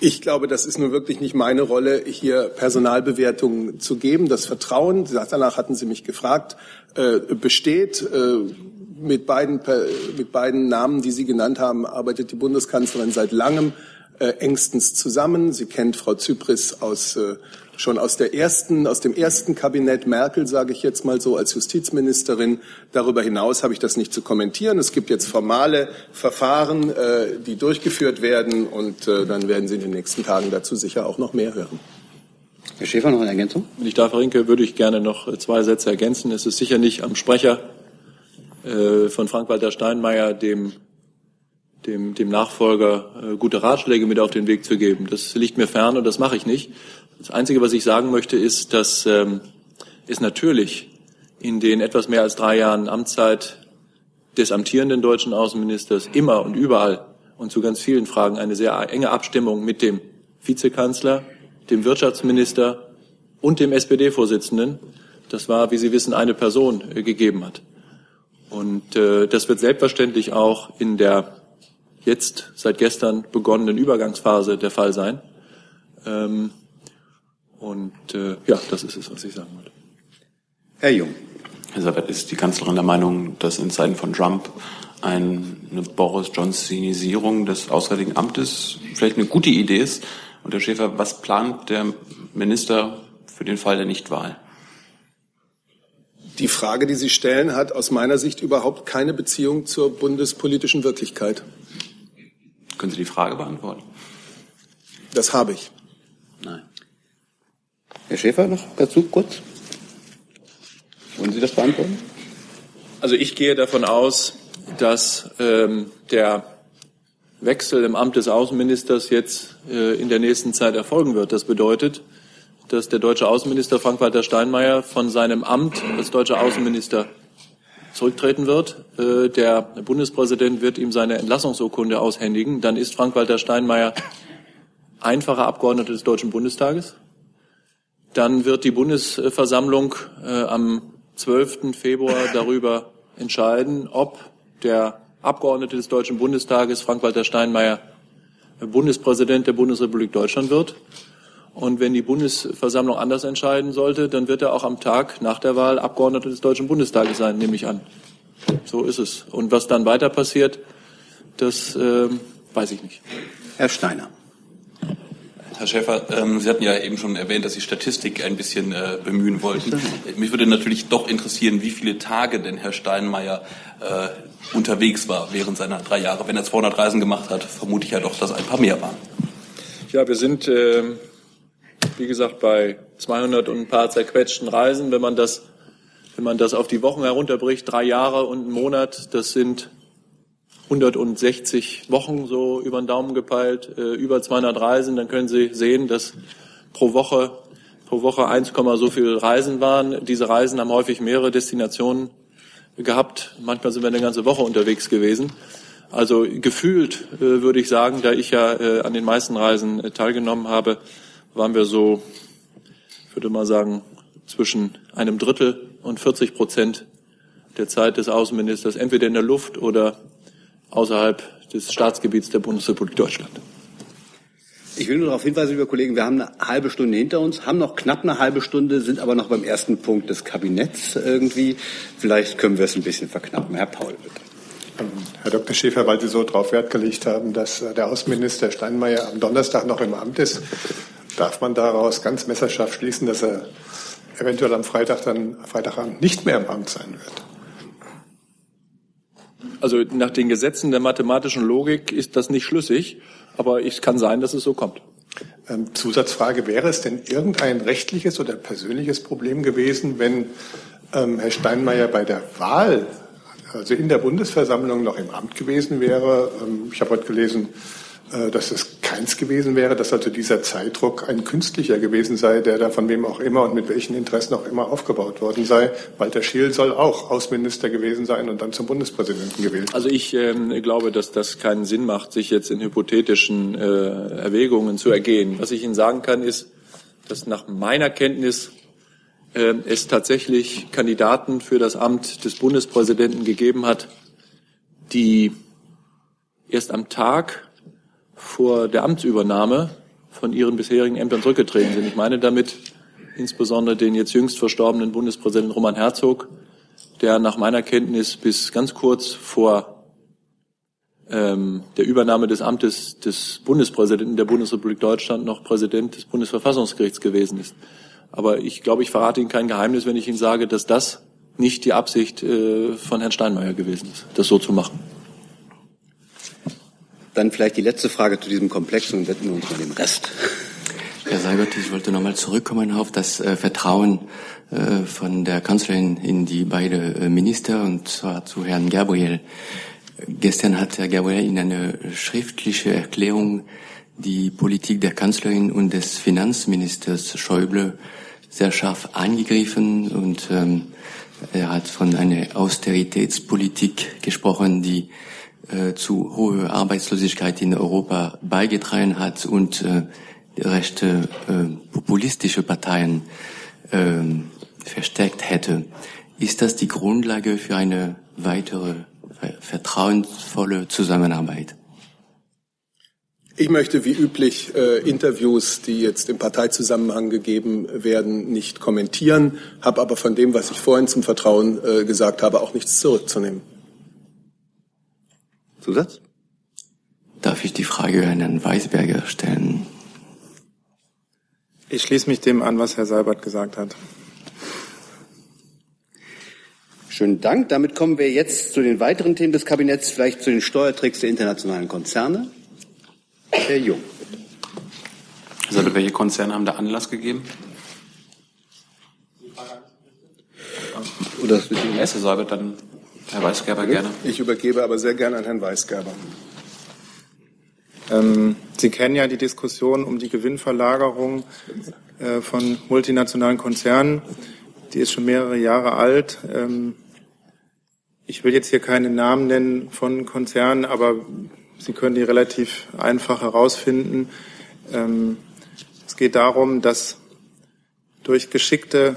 Ich glaube, das ist nun wirklich nicht meine Rolle, hier Personalbewertungen zu geben. Das Vertrauen, danach hatten Sie mich gefragt, äh, besteht. Äh, mit beiden, mit beiden Namen, die Sie genannt haben, arbeitet die Bundeskanzlerin seit langem äh, engstens zusammen. Sie kennt Frau Zypris aus schon aus der ersten, aus dem ersten Kabinett Merkel, sage ich jetzt mal so, als Justizministerin. Darüber hinaus habe ich das nicht zu kommentieren. Es gibt jetzt formale Verfahren, äh, die durchgeführt werden und äh, dann werden Sie in den nächsten Tagen dazu sicher auch noch mehr hören. Herr Schäfer, noch eine Ergänzung? Wenn ich darf, Herr Rinke, würde ich gerne noch zwei Sätze ergänzen. Es ist sicher nicht am Sprecher äh, von Frank-Walter Steinmeier, dem dem, dem Nachfolger äh, gute Ratschläge mit auf den Weg zu geben. Das liegt mir fern und das mache ich nicht. Das Einzige, was ich sagen möchte, ist, dass ähm, es natürlich in den etwas mehr als drei Jahren Amtszeit des amtierenden deutschen Außenministers immer und überall und zu ganz vielen Fragen eine sehr enge Abstimmung mit dem Vizekanzler, dem Wirtschaftsminister und dem SPD-Vorsitzenden, das war, wie Sie wissen, eine Person äh, gegeben hat. Und äh, das wird selbstverständlich auch in der jetzt seit gestern begonnenen Übergangsphase der Fall sein. Ähm, und äh, ja, das ist es, was ich sagen wollte. Herr Jung. Elisabeth, ist die Kanzlerin der Meinung, dass in Zeiten von Trump eine Boris Johnsonisierung des Auswärtigen Amtes vielleicht eine gute Idee ist? Und Herr Schäfer, was plant der Minister für den Fall der Nichtwahl? Die Frage, die Sie stellen, hat aus meiner Sicht überhaupt keine Beziehung zur bundespolitischen Wirklichkeit. Können Sie die Frage beantworten? Das habe ich. Nein. Herr Schäfer noch dazu kurz? Wollen Sie das beantworten? Also ich gehe davon aus, dass ähm, der Wechsel im Amt des Außenministers jetzt äh, in der nächsten Zeit erfolgen wird. Das bedeutet, dass der deutsche Außenminister Frank-Walter Steinmeier von seinem Amt als deutscher Außenminister zurücktreten wird. Äh, der Bundespräsident wird ihm seine Entlassungsurkunde aushändigen. Dann ist Frank-Walter Steinmeier einfacher Abgeordneter des Deutschen Bundestages. Dann wird die Bundesversammlung äh, am 12. Februar darüber entscheiden, ob der Abgeordnete des Deutschen Bundestages, Frank-Walter Steinmeier, Bundespräsident der Bundesrepublik Deutschland wird. Und wenn die Bundesversammlung anders entscheiden sollte, dann wird er auch am Tag nach der Wahl Abgeordneter des Deutschen Bundestages sein, nehme ich an. So ist es. Und was dann weiter passiert, das äh, weiß ich nicht. Herr Steiner. Herr Schäfer, ähm, Sie hatten ja eben schon erwähnt, dass Sie Statistik ein bisschen äh, bemühen wollten. Mich würde natürlich doch interessieren, wie viele Tage denn Herr Steinmeier äh, unterwegs war während seiner drei Jahre. Wenn er 200 Reisen gemacht hat, vermute ich ja doch, dass ein paar mehr waren. Ja, wir sind, äh, wie gesagt, bei 200 und ein paar zerquetschten Reisen. Wenn man das, wenn man das auf die Wochen herunterbricht, drei Jahre und einen Monat, das sind 160 Wochen so über den Daumen gepeilt, äh, über 200 Reisen, dann können Sie sehen, dass pro Woche pro Woche 1, so viele Reisen waren. Diese Reisen haben häufig mehrere Destinationen gehabt. Manchmal sind wir eine ganze Woche unterwegs gewesen. Also gefühlt äh, würde ich sagen, da ich ja äh, an den meisten Reisen äh, teilgenommen habe, waren wir so, ich würde mal sagen, zwischen einem Drittel und 40 Prozent der Zeit des Außenministers entweder in der Luft oder außerhalb des Staatsgebiets der Bundesrepublik Deutschland. Ich will nur darauf hinweisen, liebe Kollegen, wir haben eine halbe Stunde hinter uns, haben noch knapp eine halbe Stunde, sind aber noch beim ersten Punkt des Kabinetts irgendwie. Vielleicht können wir es ein bisschen verknappen. Herr Paul, bitte. Herr Dr. Schäfer, weil Sie so darauf Wert gelegt haben, dass äh, der Außenminister Steinmeier am Donnerstag noch im Amt ist, darf man daraus ganz messerscharf schließen, dass er eventuell am Freitag dann Freitagabend nicht mehr im Amt sein wird. Also nach den Gesetzen der mathematischen Logik ist das nicht schlüssig, aber es kann sein, dass es so kommt. Ähm, Zusatzfrage, wäre es denn irgendein rechtliches oder persönliches Problem gewesen, wenn ähm, Herr Steinmeier bei der Wahl, also in der Bundesversammlung noch im Amt gewesen wäre? Ähm, ich habe heute gelesen, dass es keins gewesen wäre, dass also dieser Zeitdruck ein künstlicher gewesen sei, der da von wem auch immer und mit welchen Interessen auch immer aufgebaut worden sei. Walter Scheel soll auch Außenminister gewesen sein und dann zum Bundespräsidenten gewählt. Also ich ähm, glaube, dass das keinen Sinn macht, sich jetzt in hypothetischen äh, Erwägungen zu ergehen. Was ich Ihnen sagen kann, ist, dass nach meiner Kenntnis äh, es tatsächlich Kandidaten für das Amt des Bundespräsidenten gegeben hat, die erst am Tag vor der Amtsübernahme von ihren bisherigen Ämtern zurückgetreten sind. Ich meine damit insbesondere den jetzt jüngst verstorbenen Bundespräsidenten Roman Herzog, der nach meiner Kenntnis bis ganz kurz vor ähm, der Übernahme des Amtes des Bundespräsidenten der Bundesrepublik Deutschland noch Präsident des Bundesverfassungsgerichts gewesen ist. Aber ich glaube, ich verrate Ihnen kein Geheimnis, wenn ich Ihnen sage, dass das nicht die Absicht äh, von Herrn Steinmeier gewesen ist, das so zu machen. Dann vielleicht die letzte Frage zu diesem Komplex und widmen wir uns mal dem Rest. Herr Seibert, ich wollte nochmal zurückkommen auf das äh, Vertrauen äh, von der Kanzlerin in die beiden äh, Minister und zwar zu Herrn Gabriel. Gestern hat Herr Gabriel in einer schriftlichen Erklärung die Politik der Kanzlerin und des Finanzministers Schäuble sehr scharf angegriffen und ähm, er hat von einer Austeritätspolitik gesprochen, die äh, zu hoher Arbeitslosigkeit in Europa beigetragen hat und äh, rechte äh, populistische Parteien äh, verstärkt hätte. Ist das die Grundlage für eine weitere vertrauensvolle Zusammenarbeit? Ich möchte wie üblich äh, Interviews, die jetzt im Parteizusammenhang gegeben werden, nicht kommentieren, habe aber von dem, was ich vorhin zum Vertrauen äh, gesagt habe, auch nichts zurückzunehmen. Zusatz? Darf ich die Frage an Herrn Weisberger stellen? Ich schließe mich dem an, was Herr Seibert gesagt hat. Schönen Dank. Damit kommen wir jetzt zu den weiteren Themen des Kabinetts, vielleicht zu den Steuertricks der internationalen Konzerne. Herr Jung. Herr Seibert, welche Konzerne haben da Anlass gegeben? Oder Herr Seibert, dann Herr Weisgerber gerne. Ich übergebe aber sehr gerne an Herrn Weisgerber. Ähm, Sie kennen ja die Diskussion um die Gewinnverlagerung äh, von multinationalen Konzernen. Die ist schon mehrere Jahre alt. Ähm, ich will jetzt hier keine Namen nennen von Konzernen, aber Sie können die relativ einfach herausfinden. Ähm, es geht darum, dass durch geschickte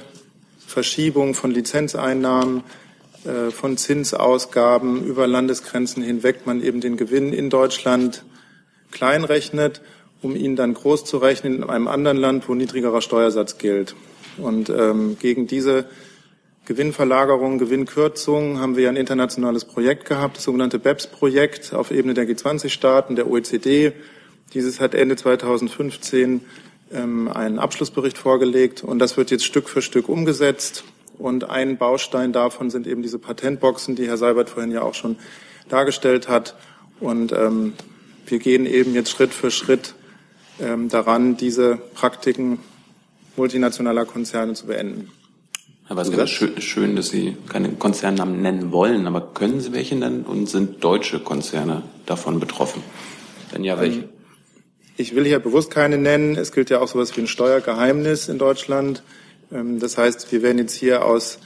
Verschiebung von Lizenzeinnahmen von Zinsausgaben über Landesgrenzen hinweg man eben den Gewinn in Deutschland kleinrechnet, um ihn dann groß zu rechnen in einem anderen Land, wo niedrigerer Steuersatz gilt. Und ähm, gegen diese Gewinnverlagerung, Gewinnkürzung haben wir ja ein internationales Projekt gehabt, das sogenannte BEPS-Projekt auf Ebene der G20-Staaten, der OECD Dieses hat Ende 2015 ähm, einen Abschlussbericht vorgelegt und das wird jetzt Stück für Stück umgesetzt. Und ein Baustein davon sind eben diese Patentboxen, die Herr Seibert vorhin ja auch schon dargestellt hat. Und ähm, wir gehen eben jetzt Schritt für Schritt ähm, daran, diese Praktiken multinationaler Konzerne zu beenden. Herr Weißger, schön, schön, dass Sie keine Konzernnamen nennen wollen, aber können Sie welche nennen und sind deutsche Konzerne davon betroffen? Wenn ja, welche? Ähm, ich will hier bewusst keine nennen. Es gilt ja auch sowas wie ein Steuergeheimnis in Deutschland. Ähm, das heißt, wir werden jetzt hier aus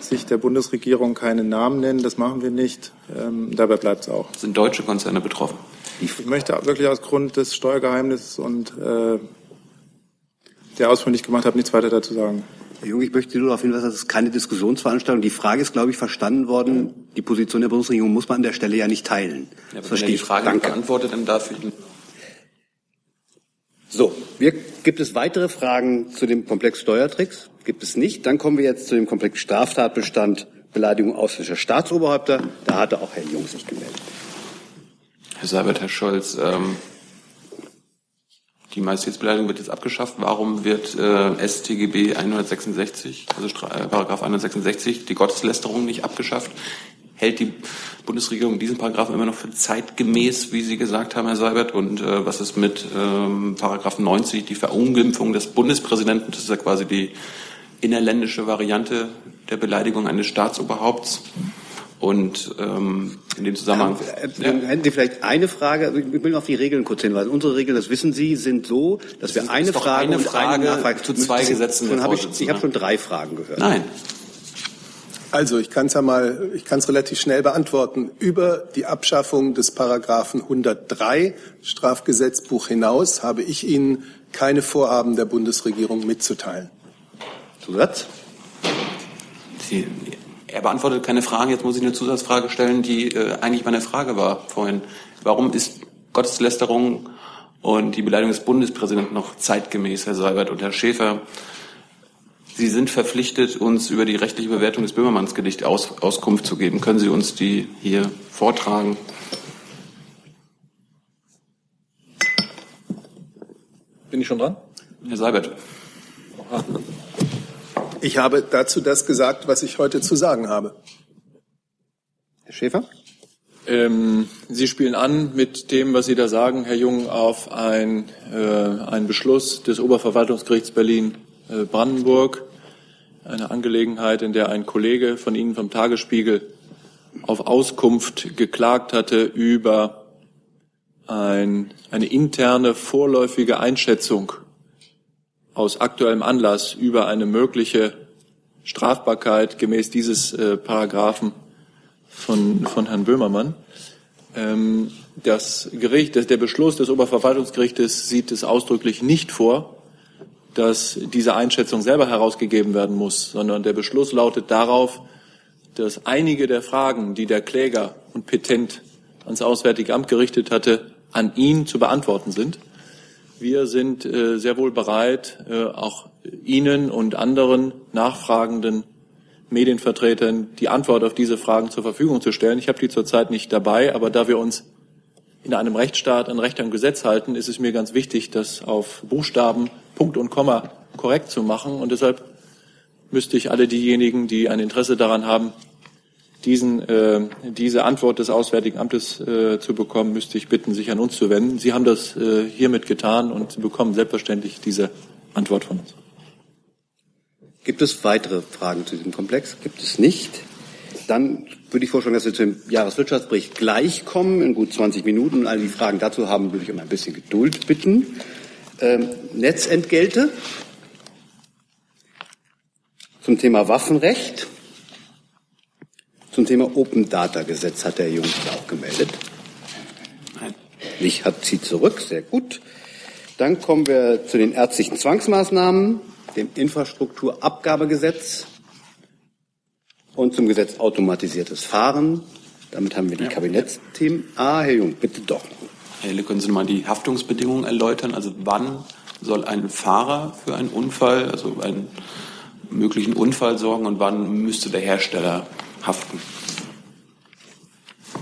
Sicht der Bundesregierung keine Namen nennen. Das machen wir nicht. Ähm, dabei bleibt es auch. Sind deutsche Konzerne betroffen? Ich möchte wirklich aus Grund des Steuergeheimnisses und äh, der Ausführung, die ich gemacht habe, nichts weiter dazu sagen. Herr Jung, ich möchte nur darauf hinweisen, das ist keine Diskussionsveranstaltung. Die Frage ist, glaube ich, verstanden worden. Die Position der Bundesregierung muss man an der Stelle ja nicht teilen. Ja, das verstehe ich. Die Frage Danke. beantwortet, dann dafür. So, wir, gibt es weitere Fragen zu dem Komplex Steuertricks? Gibt es nicht. Dann kommen wir jetzt zu dem Komplex Straftatbestand Beleidigung ausländischer Staatsoberhäupter. Da hatte auch Herr Jung sich gemeldet. Herr Seibert, Herr Scholz, ähm, die Majestätsbeleidigung wird jetzt abgeschafft. Warum wird äh, StGB 166, also äh, Paragraph 166, die Gotteslästerung nicht abgeschafft? Hält die Bundesregierung diesen Paragraphen immer noch für zeitgemäß, wie Sie gesagt haben, Herr Seibert? Und äh, was ist mit ähm, Paragraph 90, die Verunglimpfung des Bundespräsidenten? Das ist ja quasi die innerländische Variante der Beleidigung eines Staatsoberhaupts. Und ähm, in dem Zusammenhang. Ja, äh, hätten Sie vielleicht eine Frage? Also ich will auf die Regeln kurz hinweisen. Unsere Regeln, das wissen Sie, sind so, dass wir eine Frage eine Frage und eine zu zwei Gesetzen. Schon hab ich ich habe schon drei Fragen gehört. Nein. Also ich kann es ja mal, ich kann es relativ schnell beantworten. Über die Abschaffung des Paragraphen 103 Strafgesetzbuch hinaus habe ich Ihnen keine Vorhaben der Bundesregierung mitzuteilen. Zusatz? Sie, er beantwortet keine Fragen. Jetzt muss ich eine Zusatzfrage stellen, die äh, eigentlich meine Frage war vorhin. Warum ist Gotteslästerung und die Beleidigung des Bundespräsidenten noch zeitgemäß, Herr Seibert und Herr Schäfer? Sie sind verpflichtet, uns über die rechtliche Bewertung des Böhmermannsgedichts Aus, Auskunft zu geben. Können Sie uns die hier vortragen? Bin ich schon dran? Herr Seibert. Aha. Ich habe dazu das gesagt, was ich heute zu sagen habe. Herr Schäfer? Ähm, Sie spielen an mit dem, was Sie da sagen, Herr Jung, auf ein, äh, einen Beschluss des Oberverwaltungsgerichts Berlin-Brandenburg. Äh, eine Angelegenheit, in der ein Kollege von Ihnen vom Tagesspiegel auf Auskunft geklagt hatte über ein, eine interne vorläufige Einschätzung aus aktuellem Anlass über eine mögliche Strafbarkeit gemäß dieses äh, Paragraphen von, von Herrn Böhmermann. Ähm, das Gericht, der Beschluss des Oberverwaltungsgerichtes sieht es ausdrücklich nicht vor, dass diese Einschätzung selber herausgegeben werden muss, sondern der Beschluss lautet darauf, dass einige der Fragen, die der Kläger und Petent ans Auswärtige Amt gerichtet hatte, an ihn zu beantworten sind. Wir sind äh, sehr wohl bereit, äh, auch Ihnen und anderen nachfragenden Medienvertretern die Antwort auf diese Fragen zur Verfügung zu stellen. Ich habe die zurzeit nicht dabei, aber da wir uns in einem Rechtsstaat an Recht am Gesetz halten, ist es mir ganz wichtig, das auf Buchstaben, Punkt und Komma korrekt zu machen. Und deshalb müsste ich alle diejenigen, die ein Interesse daran haben, diesen, äh, diese Antwort des Auswärtigen Amtes äh, zu bekommen, müsste ich bitten, sich an uns zu wenden. Sie haben das äh, hiermit getan und Sie bekommen selbstverständlich diese Antwort von uns. Gibt es weitere Fragen zu diesem Komplex? Gibt es nicht. Dann würde ich vorschlagen, dass wir zum Jahreswirtschaftsbericht gleich kommen, in gut 20 Minuten. Und all die Fragen dazu haben, würde ich um ein bisschen Geduld bitten. Ähm, Netzentgelte zum Thema Waffenrecht. Zum Thema Open Data Gesetz hat der Jung sich auch gemeldet. Nicht hat sie zurück, sehr gut. Dann kommen wir zu den ärztlichen Zwangsmaßnahmen, dem Infrastrukturabgabegesetz und zum Gesetz automatisiertes Fahren. Damit haben wir die ja. Kabinettsthemen. Ah, Herr Jung, bitte doch. Herr Helle, können Sie mal die Haftungsbedingungen erläutern? Also wann soll ein Fahrer für einen Unfall, also einen möglichen Unfall sorgen und wann müsste der Hersteller haften.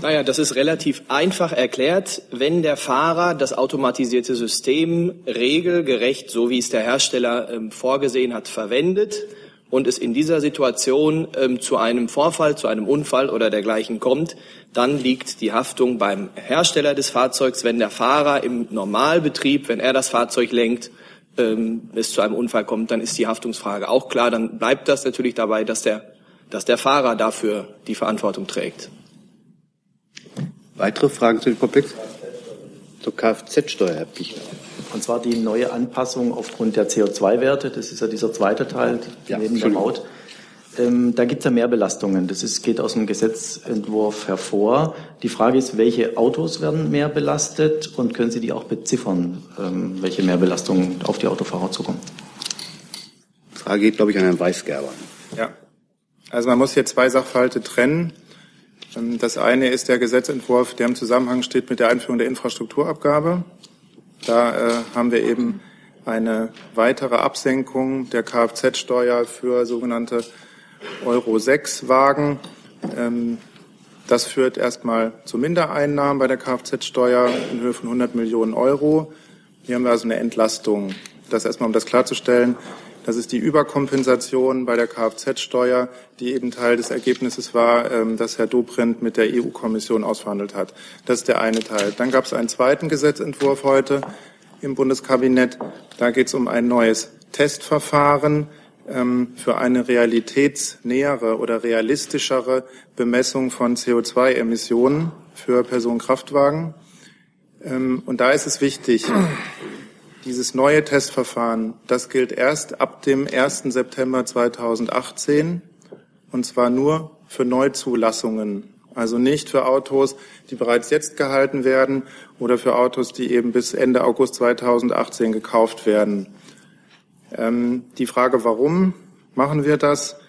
Naja, das ist relativ einfach erklärt. Wenn der Fahrer das automatisierte System regelgerecht, so wie es der Hersteller ähm, vorgesehen hat, verwendet und es in dieser Situation ähm, zu einem Vorfall, zu einem Unfall oder dergleichen kommt, dann liegt die Haftung beim Hersteller des Fahrzeugs. Wenn der Fahrer im Normalbetrieb, wenn er das Fahrzeug lenkt, ähm, es zu einem Unfall kommt, dann ist die Haftungsfrage auch klar. Dann bleibt das natürlich dabei, dass der, dass der Fahrer dafür die Verantwortung trägt. Weitere Fragen zu dem Komplex? Zur Kfz-Steuer, Herr Pichler. Und zwar die neue Anpassung aufgrund der CO2-Werte. Das ist ja dieser zweite Teil, Ja, neben der Maut. Ähm, da gibt es ja mehr Belastungen. Das ist, geht aus dem Gesetzentwurf hervor. Die Frage ist, welche Autos werden mehr belastet und können Sie die auch beziffern, ähm, welche Mehrbelastungen auf die Autofahrer zukommen? Die Frage geht, glaube ich, an Herrn Weisgerber. Ja. Also man muss hier zwei Sachverhalte trennen. Ähm, Das eine ist der Gesetzentwurf, der im Zusammenhang steht mit der Einführung der Infrastrukturabgabe. Da äh, haben wir eben eine weitere Absenkung der Kfz-Steuer für sogenannte Euro 6 Wagen. Ähm, Das führt erstmal zu Mindereinnahmen bei der Kfz-Steuer in Höhe von 100 Millionen Euro. Hier haben wir also eine Entlastung. Das erstmal, um das klarzustellen. Das ist die Überkompensation bei der Kfz-Steuer, die eben Teil des Ergebnisses war, ähm, das Herr Dobrindt mit der EU-Kommission ausverhandelt hat. Das ist der eine Teil. Dann gab es einen zweiten Gesetzentwurf heute im Bundeskabinett. Da geht es um ein neues Testverfahren ähm, für eine realitätsnähere oder realistischere Bemessung von CO2-Emissionen für Personenkraftwagen. Ähm, Und da ist es wichtig, dieses neue Testverfahren, das gilt erst ab dem 1. September 2018 und zwar nur für Neuzulassungen. Also nicht für Autos, die bereits jetzt gehalten werden oder für Autos, die eben bis Ende August 2018 gekauft werden. Ähm, die Frage, warum machen wir das?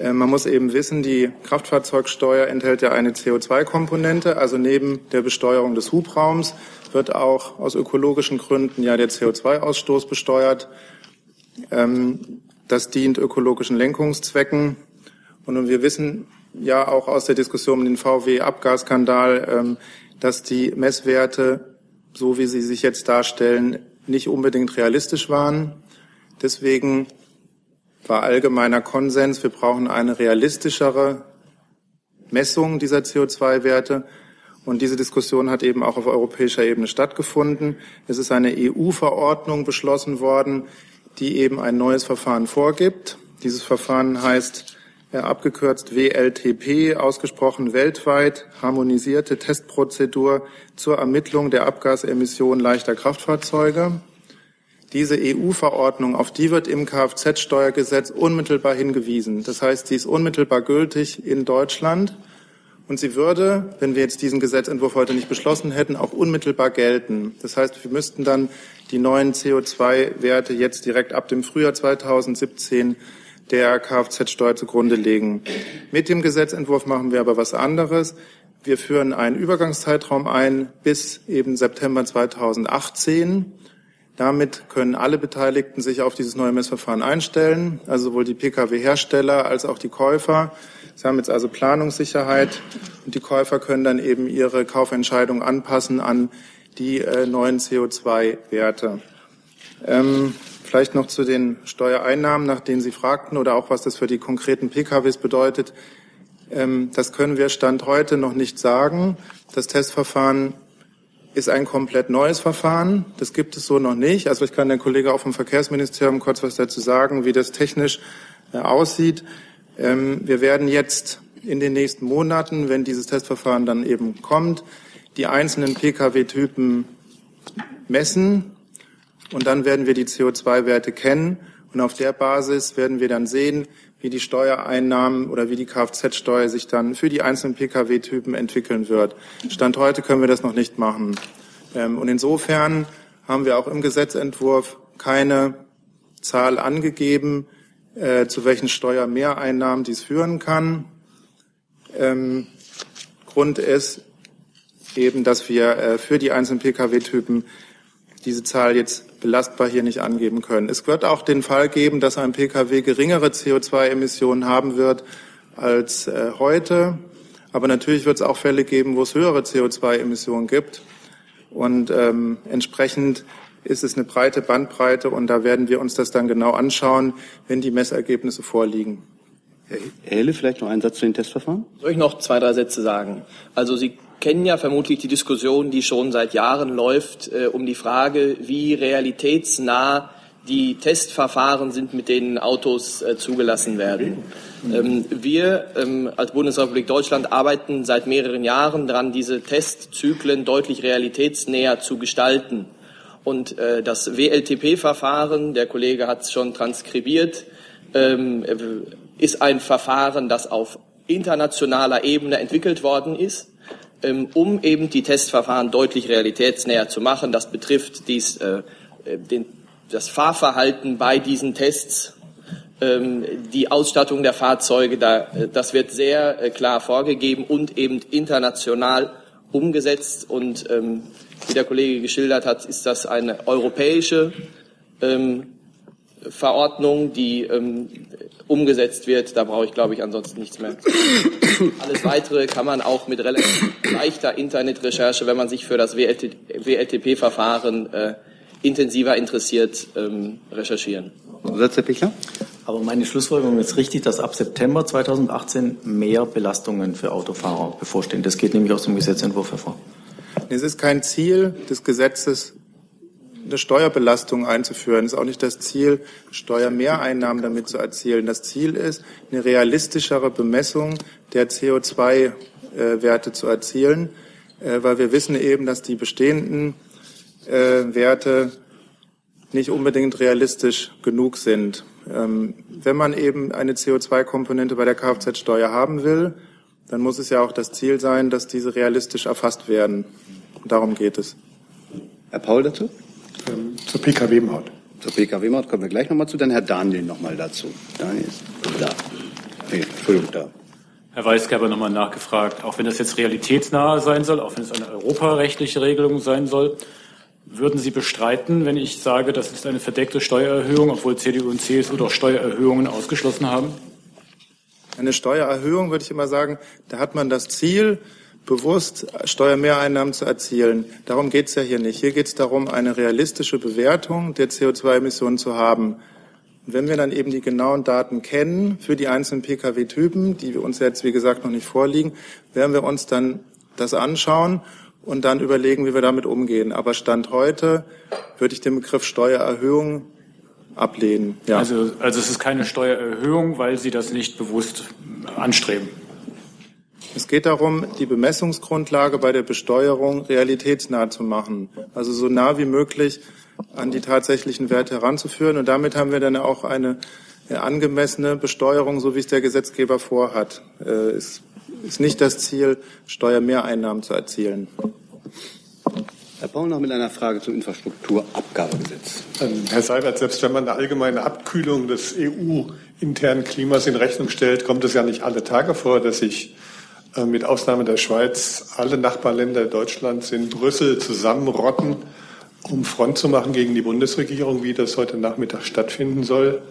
Äh, man muss eben wissen, die Kraftfahrzeugsteuer enthält ja eine CO2-Komponente, also neben der Besteuerung des Hubraums wird auch aus ökologischen Gründen ja der CO2-Ausstoß besteuert. Ähm, das dient ökologischen Lenkungszwecken. Und wir wissen ja auch aus der Diskussion um den VW-Abgasskandal, ähm, dass die Messwerte, so wie sie sich jetzt darstellen, nicht unbedingt realistisch waren. Deswegen war allgemeiner Konsens, wir brauchen eine realistischere Messung dieser CO2-Werte. Und diese Diskussion hat eben auch auf europäischer Ebene stattgefunden. Es ist eine EU-Verordnung beschlossen worden, die eben ein neues Verfahren vorgibt. Dieses Verfahren heißt äh, abgekürzt WLTP, ausgesprochen weltweit harmonisierte Testprozedur zur Ermittlung der Abgasemissionen leichter Kraftfahrzeuge. Diese EU-Verordnung, auf die wird im Kfz-Steuergesetz unmittelbar hingewiesen. Das heißt, sie ist unmittelbar gültig in Deutschland und sie würde, wenn wir jetzt diesen Gesetzentwurf heute nicht beschlossen hätten, auch unmittelbar gelten. Das heißt, wir müssten dann die neuen CO2-Werte jetzt direkt ab dem Frühjahr 2017 der Kfz-Steuer zugrunde legen. Mit dem Gesetzentwurf machen wir aber was anderes. Wir führen einen Übergangszeitraum ein bis eben September 2018. Damit können alle Beteiligten sich auf dieses neue Messverfahren einstellen, also sowohl die Pkw-Hersteller als auch die Käufer. Sie haben jetzt also Planungssicherheit und die Käufer können dann eben ihre Kaufentscheidung anpassen an die äh, neuen CO2-Werte. Ähm, vielleicht noch zu den Steuereinnahmen, nach denen Sie fragten, oder auch was das für die konkreten PKWs bedeutet. Ähm, das können wir Stand heute noch nicht sagen. Das Testverfahren ist ein komplett neues Verfahren. Das gibt es so noch nicht. Also ich kann der Kollege auch vom Verkehrsministerium kurz was dazu sagen, wie das technisch äh, aussieht. Ähm, wir werden jetzt in den nächsten Monaten, wenn dieses Testverfahren dann eben kommt, die einzelnen Pkw-Typen messen und dann werden wir die CO2-Werte kennen und auf der Basis werden wir dann sehen, wie die Steuereinnahmen oder wie die Kfz-Steuer sich dann für die einzelnen Pkw-Typen entwickeln wird. Stand heute können wir das noch nicht machen. Ähm, und insofern haben wir auch im Gesetzentwurf keine Zahl angegeben, äh, zu welchen Steuermehreinnahmen dies führen kann. Ähm, Grund ist eben, dass wir äh, für die einzelnen Pkw-Typen diese Zahl jetzt belastbar hier nicht angeben können. Es wird auch den Fall geben, dass ein Pkw geringere CO2-Emissionen haben wird als äh, heute. Aber natürlich wird es auch Fälle geben, wo es höhere CO2-Emissionen gibt. Und ähm, entsprechend ist es eine breite Bandbreite und da werden wir uns das dann genau anschauen, wenn die Messergebnisse vorliegen. Herr Helle, vielleicht noch einen Satz zu den Testverfahren? Soll ich noch zwei, drei Sätze sagen? Also Sie kennen ja vermutlich die Diskussion, die schon seit Jahren läuft, äh, um die Frage, wie realitätsnah die Testverfahren sind, mit denen Autos äh, zugelassen werden. Ähm, wir ähm, als Bundesrepublik Deutschland arbeiten seit mehreren Jahren daran, diese Testzyklen deutlich realitätsnäher zu gestalten. Und äh, das WLTP-Verfahren, der Kollege hat es schon transkribiert, ähm, ist ein Verfahren, das auf internationaler Ebene entwickelt worden ist, um eben die Testverfahren deutlich realitätsnäher zu machen. Das betrifft dies, äh, den, das Fahrverhalten bei diesen Tests, ähm, die Ausstattung der Fahrzeuge, da, äh, das wird sehr äh, klar vorgegeben und eben international umgesetzt. Und ähm, wie der Kollege geschildert hat, ist das eine europäische ähm, Verordnung, die ähm, umgesetzt wird. Da brauche ich, glaube ich, ansonsten nichts mehr. Alles Weitere kann man auch mit relativ leichter Internetrecherche, wenn man sich für das WLTP-Verfahren äh, intensiver interessiert, ähm, recherchieren. Satz, Herr Pichler? Aber meine Schlussfolgerung ist richtig, dass ab September 2018 mehr Belastungen für Autofahrer bevorstehen. Das geht nämlich aus dem Gesetzentwurf hervor. Es ist kein Ziel des Gesetzes, eine Steuerbelastung einzuführen. Es ist auch nicht das Ziel, Steuermehreinnahmen damit zu erzielen. Das Ziel ist, eine realistischere Bemessung der CO2-Werte zu erzielen, äh, weil wir wissen eben, dass die bestehenden äh, Werte nicht unbedingt realistisch genug sind. Ähm, wenn man eben eine CO2-Komponente bei der Kfz-Steuer haben will, dann muss es ja auch das Ziel sein, dass diese realistisch erfasst werden. Und darum geht es. Herr Paul dazu? Ähm, zur Pkw-Maut. Zur Pkw-Maut kommen wir gleich nochmal zu. Dann Herr Daniel nochmal dazu. Daniel ist da. Nee, Entschuldigung, da. Herr Weisgerber nochmal nachgefragt, auch wenn das jetzt realitätsnah sein soll, auch wenn es eine europarechtliche Regelung sein soll, würden Sie bestreiten, wenn ich sage, das ist eine verdeckte Steuererhöhung, obwohl CDU und CSU doch Steuererhöhungen ausgeschlossen haben? Eine Steuererhöhung, würde ich immer sagen, da hat man das Ziel, bewusst Steuermehreinnahmen zu erzielen. Darum geht es ja hier nicht. Hier geht es darum, eine realistische Bewertung der CO2-Emissionen zu haben. Wenn wir dann eben die genauen Daten kennen für die einzelnen Pkw-Typen, die uns jetzt, wie gesagt, noch nicht vorliegen, werden wir uns dann das anschauen und dann überlegen, wie wir damit umgehen. Aber Stand heute würde ich den Begriff Steuererhöhung ablehnen. Ja. Also, also es ist keine Steuererhöhung, weil Sie das nicht bewusst anstreben. Es geht darum, die Bemessungsgrundlage bei der Besteuerung realitätsnah zu machen, also so nah wie möglich an die tatsächlichen Werte heranzuführen. Und damit haben wir dann auch eine angemessene Besteuerung, so wie es der Gesetzgeber vorhat. Äh, es ist nicht das Ziel, Steuermehreinnahmen zu erzielen. Herr Paul noch mit einer Frage zum Infrastrukturabgabegesetz. Ähm, Herr Seibert, selbst wenn man eine allgemeine Abkühlung des EU-internen Klimas in Rechnung stellt, kommt es ja nicht alle Tage vor, dass sich äh, mit Ausnahme der Schweiz alle Nachbarländer Deutschlands in Brüssel zusammenrotten, um Front zu machen gegen die Bundesregierung, wie das heute Nachmittag stattfinden soll.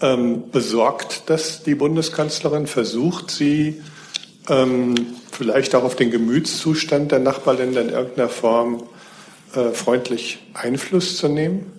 Ähm, besorgt dass die Bundeskanzlerin? Versucht sie ähm, vielleicht auch auf den Gemütszustand der Nachbarländer in irgendeiner Form äh, freundlich Einfluss zu nehmen?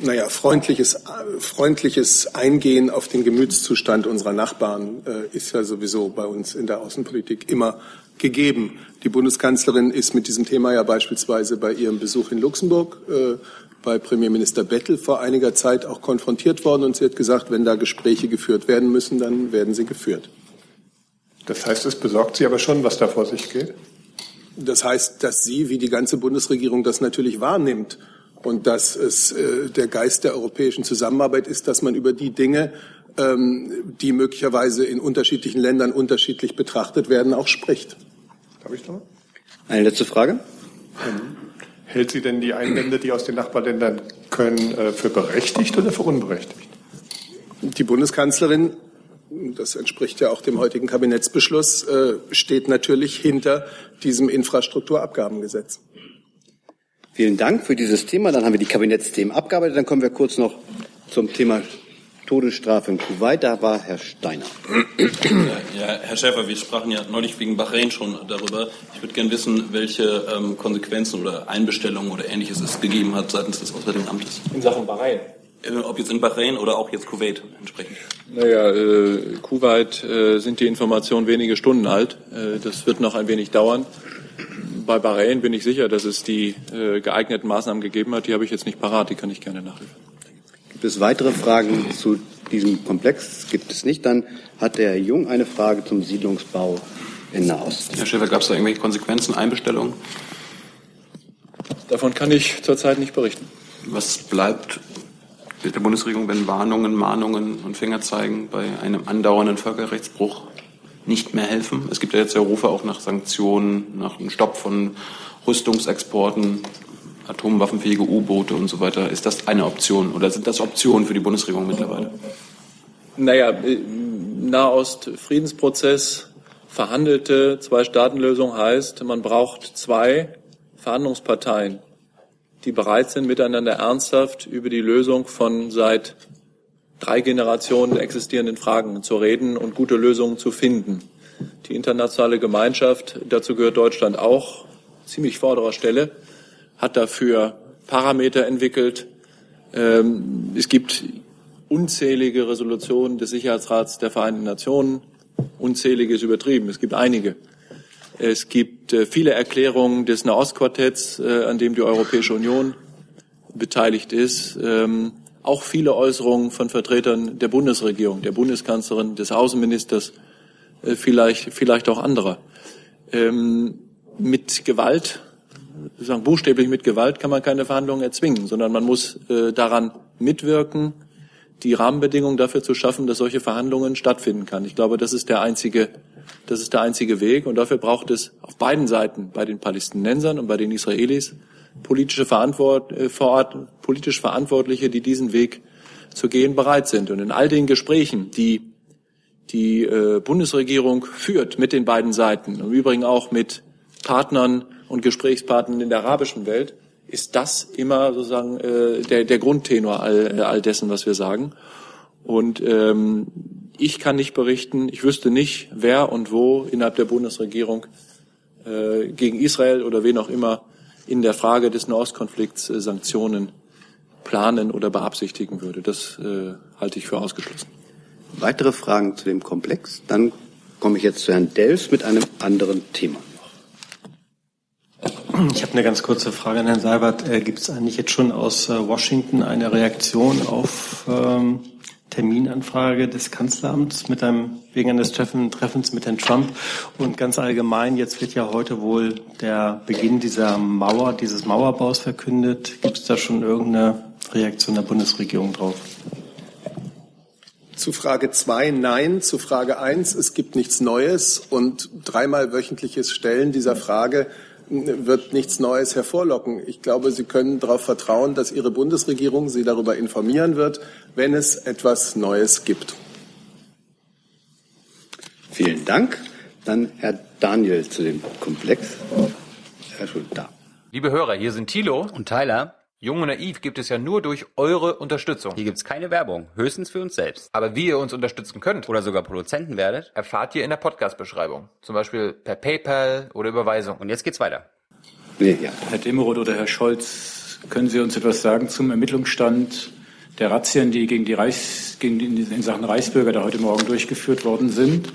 Naja, freundliches, freundliches Eingehen auf den Gemütszustand unserer Nachbarn äh, ist ja sowieso bei uns in der Außenpolitik immer gegeben. Die Bundeskanzlerin ist mit diesem Thema ja beispielsweise bei ihrem Besuch in Luxemburg äh, bei Premierminister Bettel vor einiger Zeit auch konfrontiert worden und sie hat gesagt, wenn da Gespräche geführt werden müssen, dann werden sie geführt. Das heißt, es besorgt Sie aber schon, was da vor sich geht? Das heißt, dass sie, wie die ganze Bundesregierung, das natürlich wahrnimmt und dass es äh, der Geist der europäischen Zusammenarbeit ist, dass man über die Dinge, ähm, die möglicherweise in unterschiedlichen Ländern unterschiedlich betrachtet werden, auch spricht. Darf ich noch? Eine letzte Frage. Ähm, hält sie denn die Einwände, die aus den Nachbarländern können, äh, für berechtigt oder für unberechtigt? Die Bundeskanzlerin, das entspricht ja auch dem heutigen Kabinettsbeschluss, äh, steht natürlich hinter diesem Infrastrukturabgabengesetz. Vielen Dank für dieses Thema. Dann haben wir die Kabinettsthemen abgearbeitet. Dann kommen wir kurz noch zum Thema Todesstrafe in Kuwait. Da war Herr Steiner. Ja, Herr Schäfer, wir sprachen ja neulich wegen Bahrain schon darüber. Ich würde gerne wissen, welche ähm, Konsequenzen oder Einbestellungen oder Ähnliches es gegeben hat seitens des Auswärtigen Amtes. In Sachen Bahrain? Äh, ob jetzt in Bahrain oder auch jetzt Kuwait entsprechend. Naja, äh, Kuwait äh, sind die Informationen wenige Stunden alt. Äh, das wird noch ein wenig dauern. Bei Bahrain bin ich sicher, dass es die äh, geeigneten Maßnahmen gegeben hat. Die habe ich jetzt nicht parat, die kann ich gerne nachliefern. Gibt es weitere Fragen zu diesem Komplex? Gibt es nicht. Dann hat der Herr Jung eine Frage zum Siedlungsbau in Nahost. Herr Schäfer, gab es da irgendwelche Konsequenzen, Einbestellungen? Davon kann ich zurzeit nicht berichten. Was bleibt der Bundesregierung, wenn Warnungen, Mahnungen und Fingerzeigen bei einem andauernden Völkerrechtsbruch nicht mehr helfen? Es gibt ja jetzt ja Rufe auch nach Sanktionen, nach einem Stopp von Rüstungsexporten, atomwaffenfähige U-Boote und so weiter. Ist das eine Option oder sind das Optionen für die Bundesregierung mittlerweile? Naja, äh, Nahost-Friedensprozess, verhandelte Zwei-Staaten-Lösung heißt, man braucht zwei Verhandlungsparteien, die bereit sind, miteinander ernsthaft über die Lösung von seit drei Generationen existierenden Fragen zu reden und gute Lösungen zu finden. Die internationale Gemeinschaft, dazu gehört Deutschland auch, ziemlich vorderer Stelle, hat dafür Parameter entwickelt. Ähm, es gibt unzählige Resolutionen des Sicherheitsrats der Vereinten Nationen. Unzählige ist übertrieben. Es gibt einige. Es gibt äh, viele Erklärungen des Nahostquartetts, äh, an dem die Europäische Union beteiligt ist. Auch viele Äußerungen von Vertretern der Bundesregierung, der Bundeskanzlerin, des Außenministers, äh, vielleicht, vielleicht auch anderer. Ähm, mit Gewalt, sagen buchstäblich mit Gewalt, kann man keine Verhandlungen erzwingen, sondern man muss daran mitwirken, die Rahmenbedingungen dafür zu schaffen, dass solche Verhandlungen stattfinden kann. Ich glaube, das ist der einzige, das ist der einzige Weg. Und dafür braucht es auf beiden Seiten, bei den Palästinensern und bei den Israelis, politische Verantwort, äh, vor Ort, politisch Verantwortliche, die diesen Weg zu gehen bereit sind. Und in all den Gesprächen, die die äh, Bundesregierung führt mit den beiden Seiten, im Übrigen auch mit Partnern und Gesprächspartnern in der arabischen Welt, ist das immer sozusagen äh, der, der Grundtenor all, all dessen, was wir sagen. Und ähm, ich kann nicht berichten, ich wüsste nicht, wer und wo innerhalb der Bundesregierung äh, gegen Israel oder wen auch immer in der Frage des Nahostkonflikts äh, Sanktionen planen oder beabsichtigen würde. Das äh, halte ich für ausgeschlossen. Weitere Fragen zu dem Komplex? Dann komme ich jetzt zu Herrn Delfs mit einem anderen Thema. Ich habe eine ganz kurze Frage an Herrn Seibert. Äh, Gibt es eigentlich jetzt schon aus äh, Washington eine Reaktion auf ähm, Terminanfrage des Kanzleramts mit einem, wegen eines Treffen, Treffens mit Herrn Trump? Und ganz allgemein, jetzt wird ja heute wohl der Beginn dieser Mauer, dieses Mauerbaus verkündet. Gibt es da schon irgendeine Reaktion der Bundesregierung drauf? Zu Frage zwei nein. Zu Frage eins es gibt nichts Neues. Und dreimal wöchentliches Stellen dieser Frage wird nichts Neues hervorlocken. Ich glaube, Sie können darauf vertrauen, dass Ihre Bundesregierung Sie darüber informieren wird, wenn es etwas Neues gibt. Vielen Dank. Dann Herr Daniel zu dem Komplex. Herr Schulz, da. Liebe Hörer, hier sind Thilo und Tyler. Jung und Naiv gibt es ja nur durch eure Unterstützung. Hier gibt's keine Werbung, höchstens für uns selbst. Aber wie ihr uns unterstützen könnt oder sogar Produzenten werdet, erfahrt ihr in der Podcast-Beschreibung. Zum Beispiel per PayPal oder Überweisung. Und jetzt geht's weiter. Nee, ja. Herr Demeroth oder Herr Scholz, können Sie uns etwas sagen zum Ermittlungsstand der Razzien, die gegen die Reichs, gegen die, in Sachen Reichsbürger da heute Morgen durchgeführt worden sind?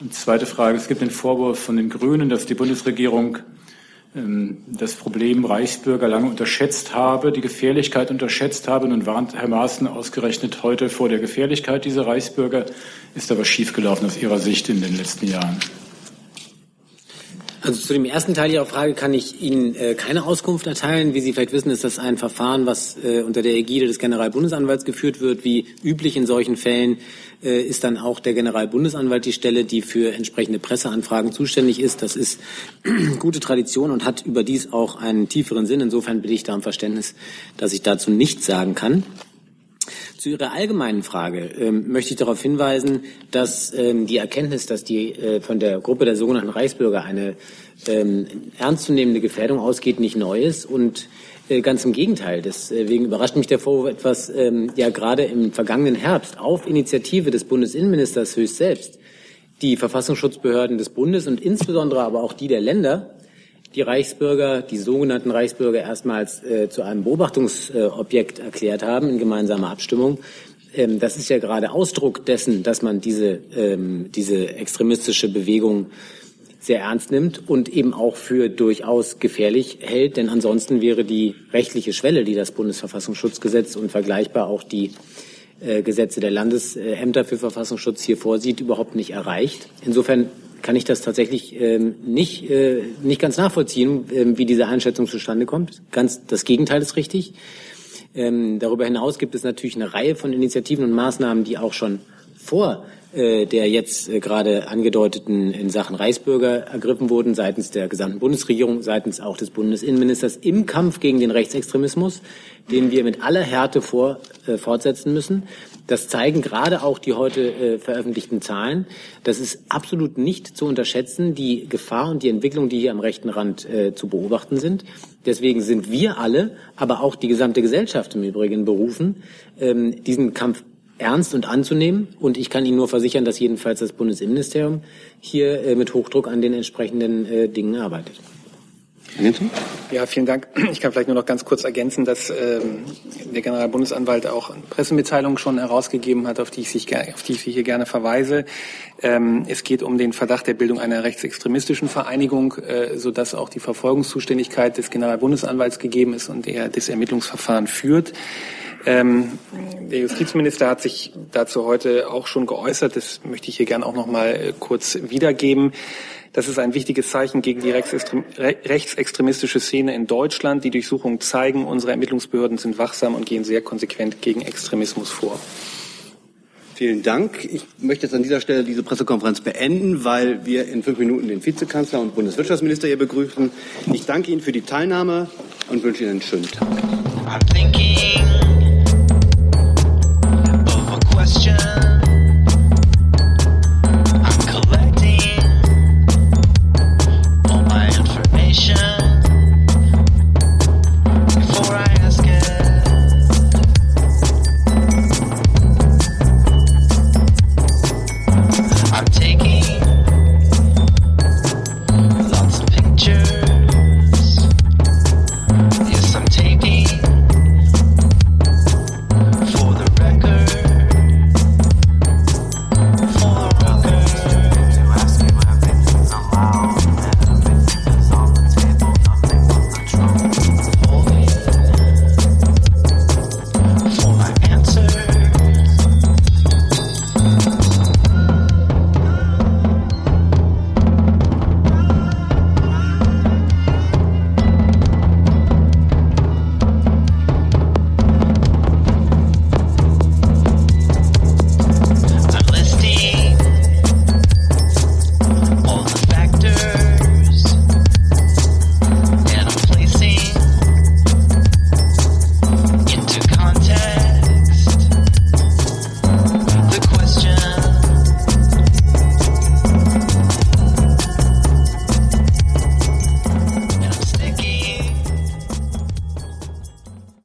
Und zweite Frage, es gibt den Vorwurf von den Grünen, dass die Bundesregierung das Problem Reichsbürger lange unterschätzt habe, die Gefährlichkeit unterschätzt habe. Nun warnt Herr Maaßen ausgerechnet heute vor der Gefährlichkeit dieser Reichsbürger. Ist was schiefgelaufen aus Ihrer Sicht in den letzten Jahren? Also zu dem ersten Teil Ihrer Frage kann ich Ihnen äh, keine Auskunft erteilen. Wie Sie vielleicht wissen, ist das ein Verfahren, was äh, unter der Ägide des Generalbundesanwalts geführt wird. Wie üblich in solchen Fällen äh, ist dann auch der Generalbundesanwalt die Stelle, die für entsprechende Presseanfragen zuständig ist. Das ist gute Tradition und hat überdies auch einen tieferen Sinn. Insofern bitte ich da um Verständnis, dass ich dazu nichts sagen kann. Zu Ihrer allgemeinen Frage ähm, möchte ich darauf hinweisen, dass ähm, die Erkenntnis, dass die äh, von der Gruppe der sogenannten Reichsbürger eine ähm, ernstzunehmende Gefährdung ausgeht, nicht neu ist und Äh, ganz im Gegenteil. Deswegen überrascht mich der Vorwurf etwas, ähm, ja gerade im vergangenen Herbst auf Initiative des Bundesinnenministers höchst selbst die Verfassungsschutzbehörden des Bundes und insbesondere aber auch die der Länder die Reichsbürger, die sogenannten Reichsbürger erstmals äh, zu einem Beobachtungsobjekt erklärt haben in gemeinsamer Abstimmung. Ähm, das ist ja gerade Ausdruck dessen, dass man diese, ähm, diese extremistische Bewegung sehr ernst nimmt und eben auch für durchaus gefährlich hält, denn ansonsten wäre die rechtliche Schwelle, die das Bundesverfassungsschutzgesetz und vergleichbar auch die äh, Gesetze der Landesämter für Verfassungsschutz hier vorsieht, überhaupt nicht erreicht. Insofern kann ich das tatsächlich ähm, nicht, äh, nicht ganz nachvollziehen, äh, wie diese Einschätzung zustande kommt. Ganz das Gegenteil ist richtig. Ähm, darüber hinaus gibt es natürlich eine Reihe von Initiativen und Maßnahmen, die auch schon vor äh, der jetzt äh, gerade angedeuteten in Sachen Reichsbürger ergriffen wurden, seitens der gesamten Bundesregierung, seitens auch des Bundesinnenministers im Kampf gegen den Rechtsextremismus, den wir mit aller Härte vor, äh, fortsetzen müssen. Das zeigen gerade auch die heute äh, veröffentlichten Zahlen. Das ist absolut nicht zu unterschätzen, die Gefahr und die Entwicklung, die hier am rechten Rand äh, zu beobachten sind. Deswegen sind wir alle, aber auch die gesamte Gesellschaft im Übrigen berufen, ähm, diesen Kampf ernst und anzunehmen. Und ich kann Ihnen nur versichern, dass jedenfalls das Bundesinnenministerium hier äh, mit Hochdruck an den entsprechenden äh, Dingen arbeitet. Ja, vielen Dank. Ich kann vielleicht nur noch ganz kurz ergänzen, dass ähm, der Generalbundesanwalt auch eine Pressemitteilung schon herausgegeben hat, auf die ich, sich, auf die ich Sie hier gerne verweise. Ähm, es geht um den Verdacht der Bildung einer rechtsextremistischen Vereinigung, äh, sodass auch die Verfolgungszuständigkeit des Generalbundesanwalts gegeben ist und er das Ermittlungsverfahren führt. Ähm, der Justizminister hat sich dazu heute auch schon geäußert. Das möchte ich hier gerne auch noch mal äh, kurz wiedergeben. Das ist ein wichtiges Zeichen gegen die rechtsextremistische Szene in Deutschland. Die Durchsuchungen zeigen, unsere Ermittlungsbehörden sind wachsam und gehen sehr konsequent gegen Extremismus vor. Vielen Dank. Ich möchte jetzt an dieser Stelle diese Pressekonferenz beenden, weil wir in fünf Minuten den Vizekanzler und Bundeswirtschaftsminister hier begrüßen. Ich danke Ihnen für die Teilnahme und wünsche Ihnen einen schönen Tag.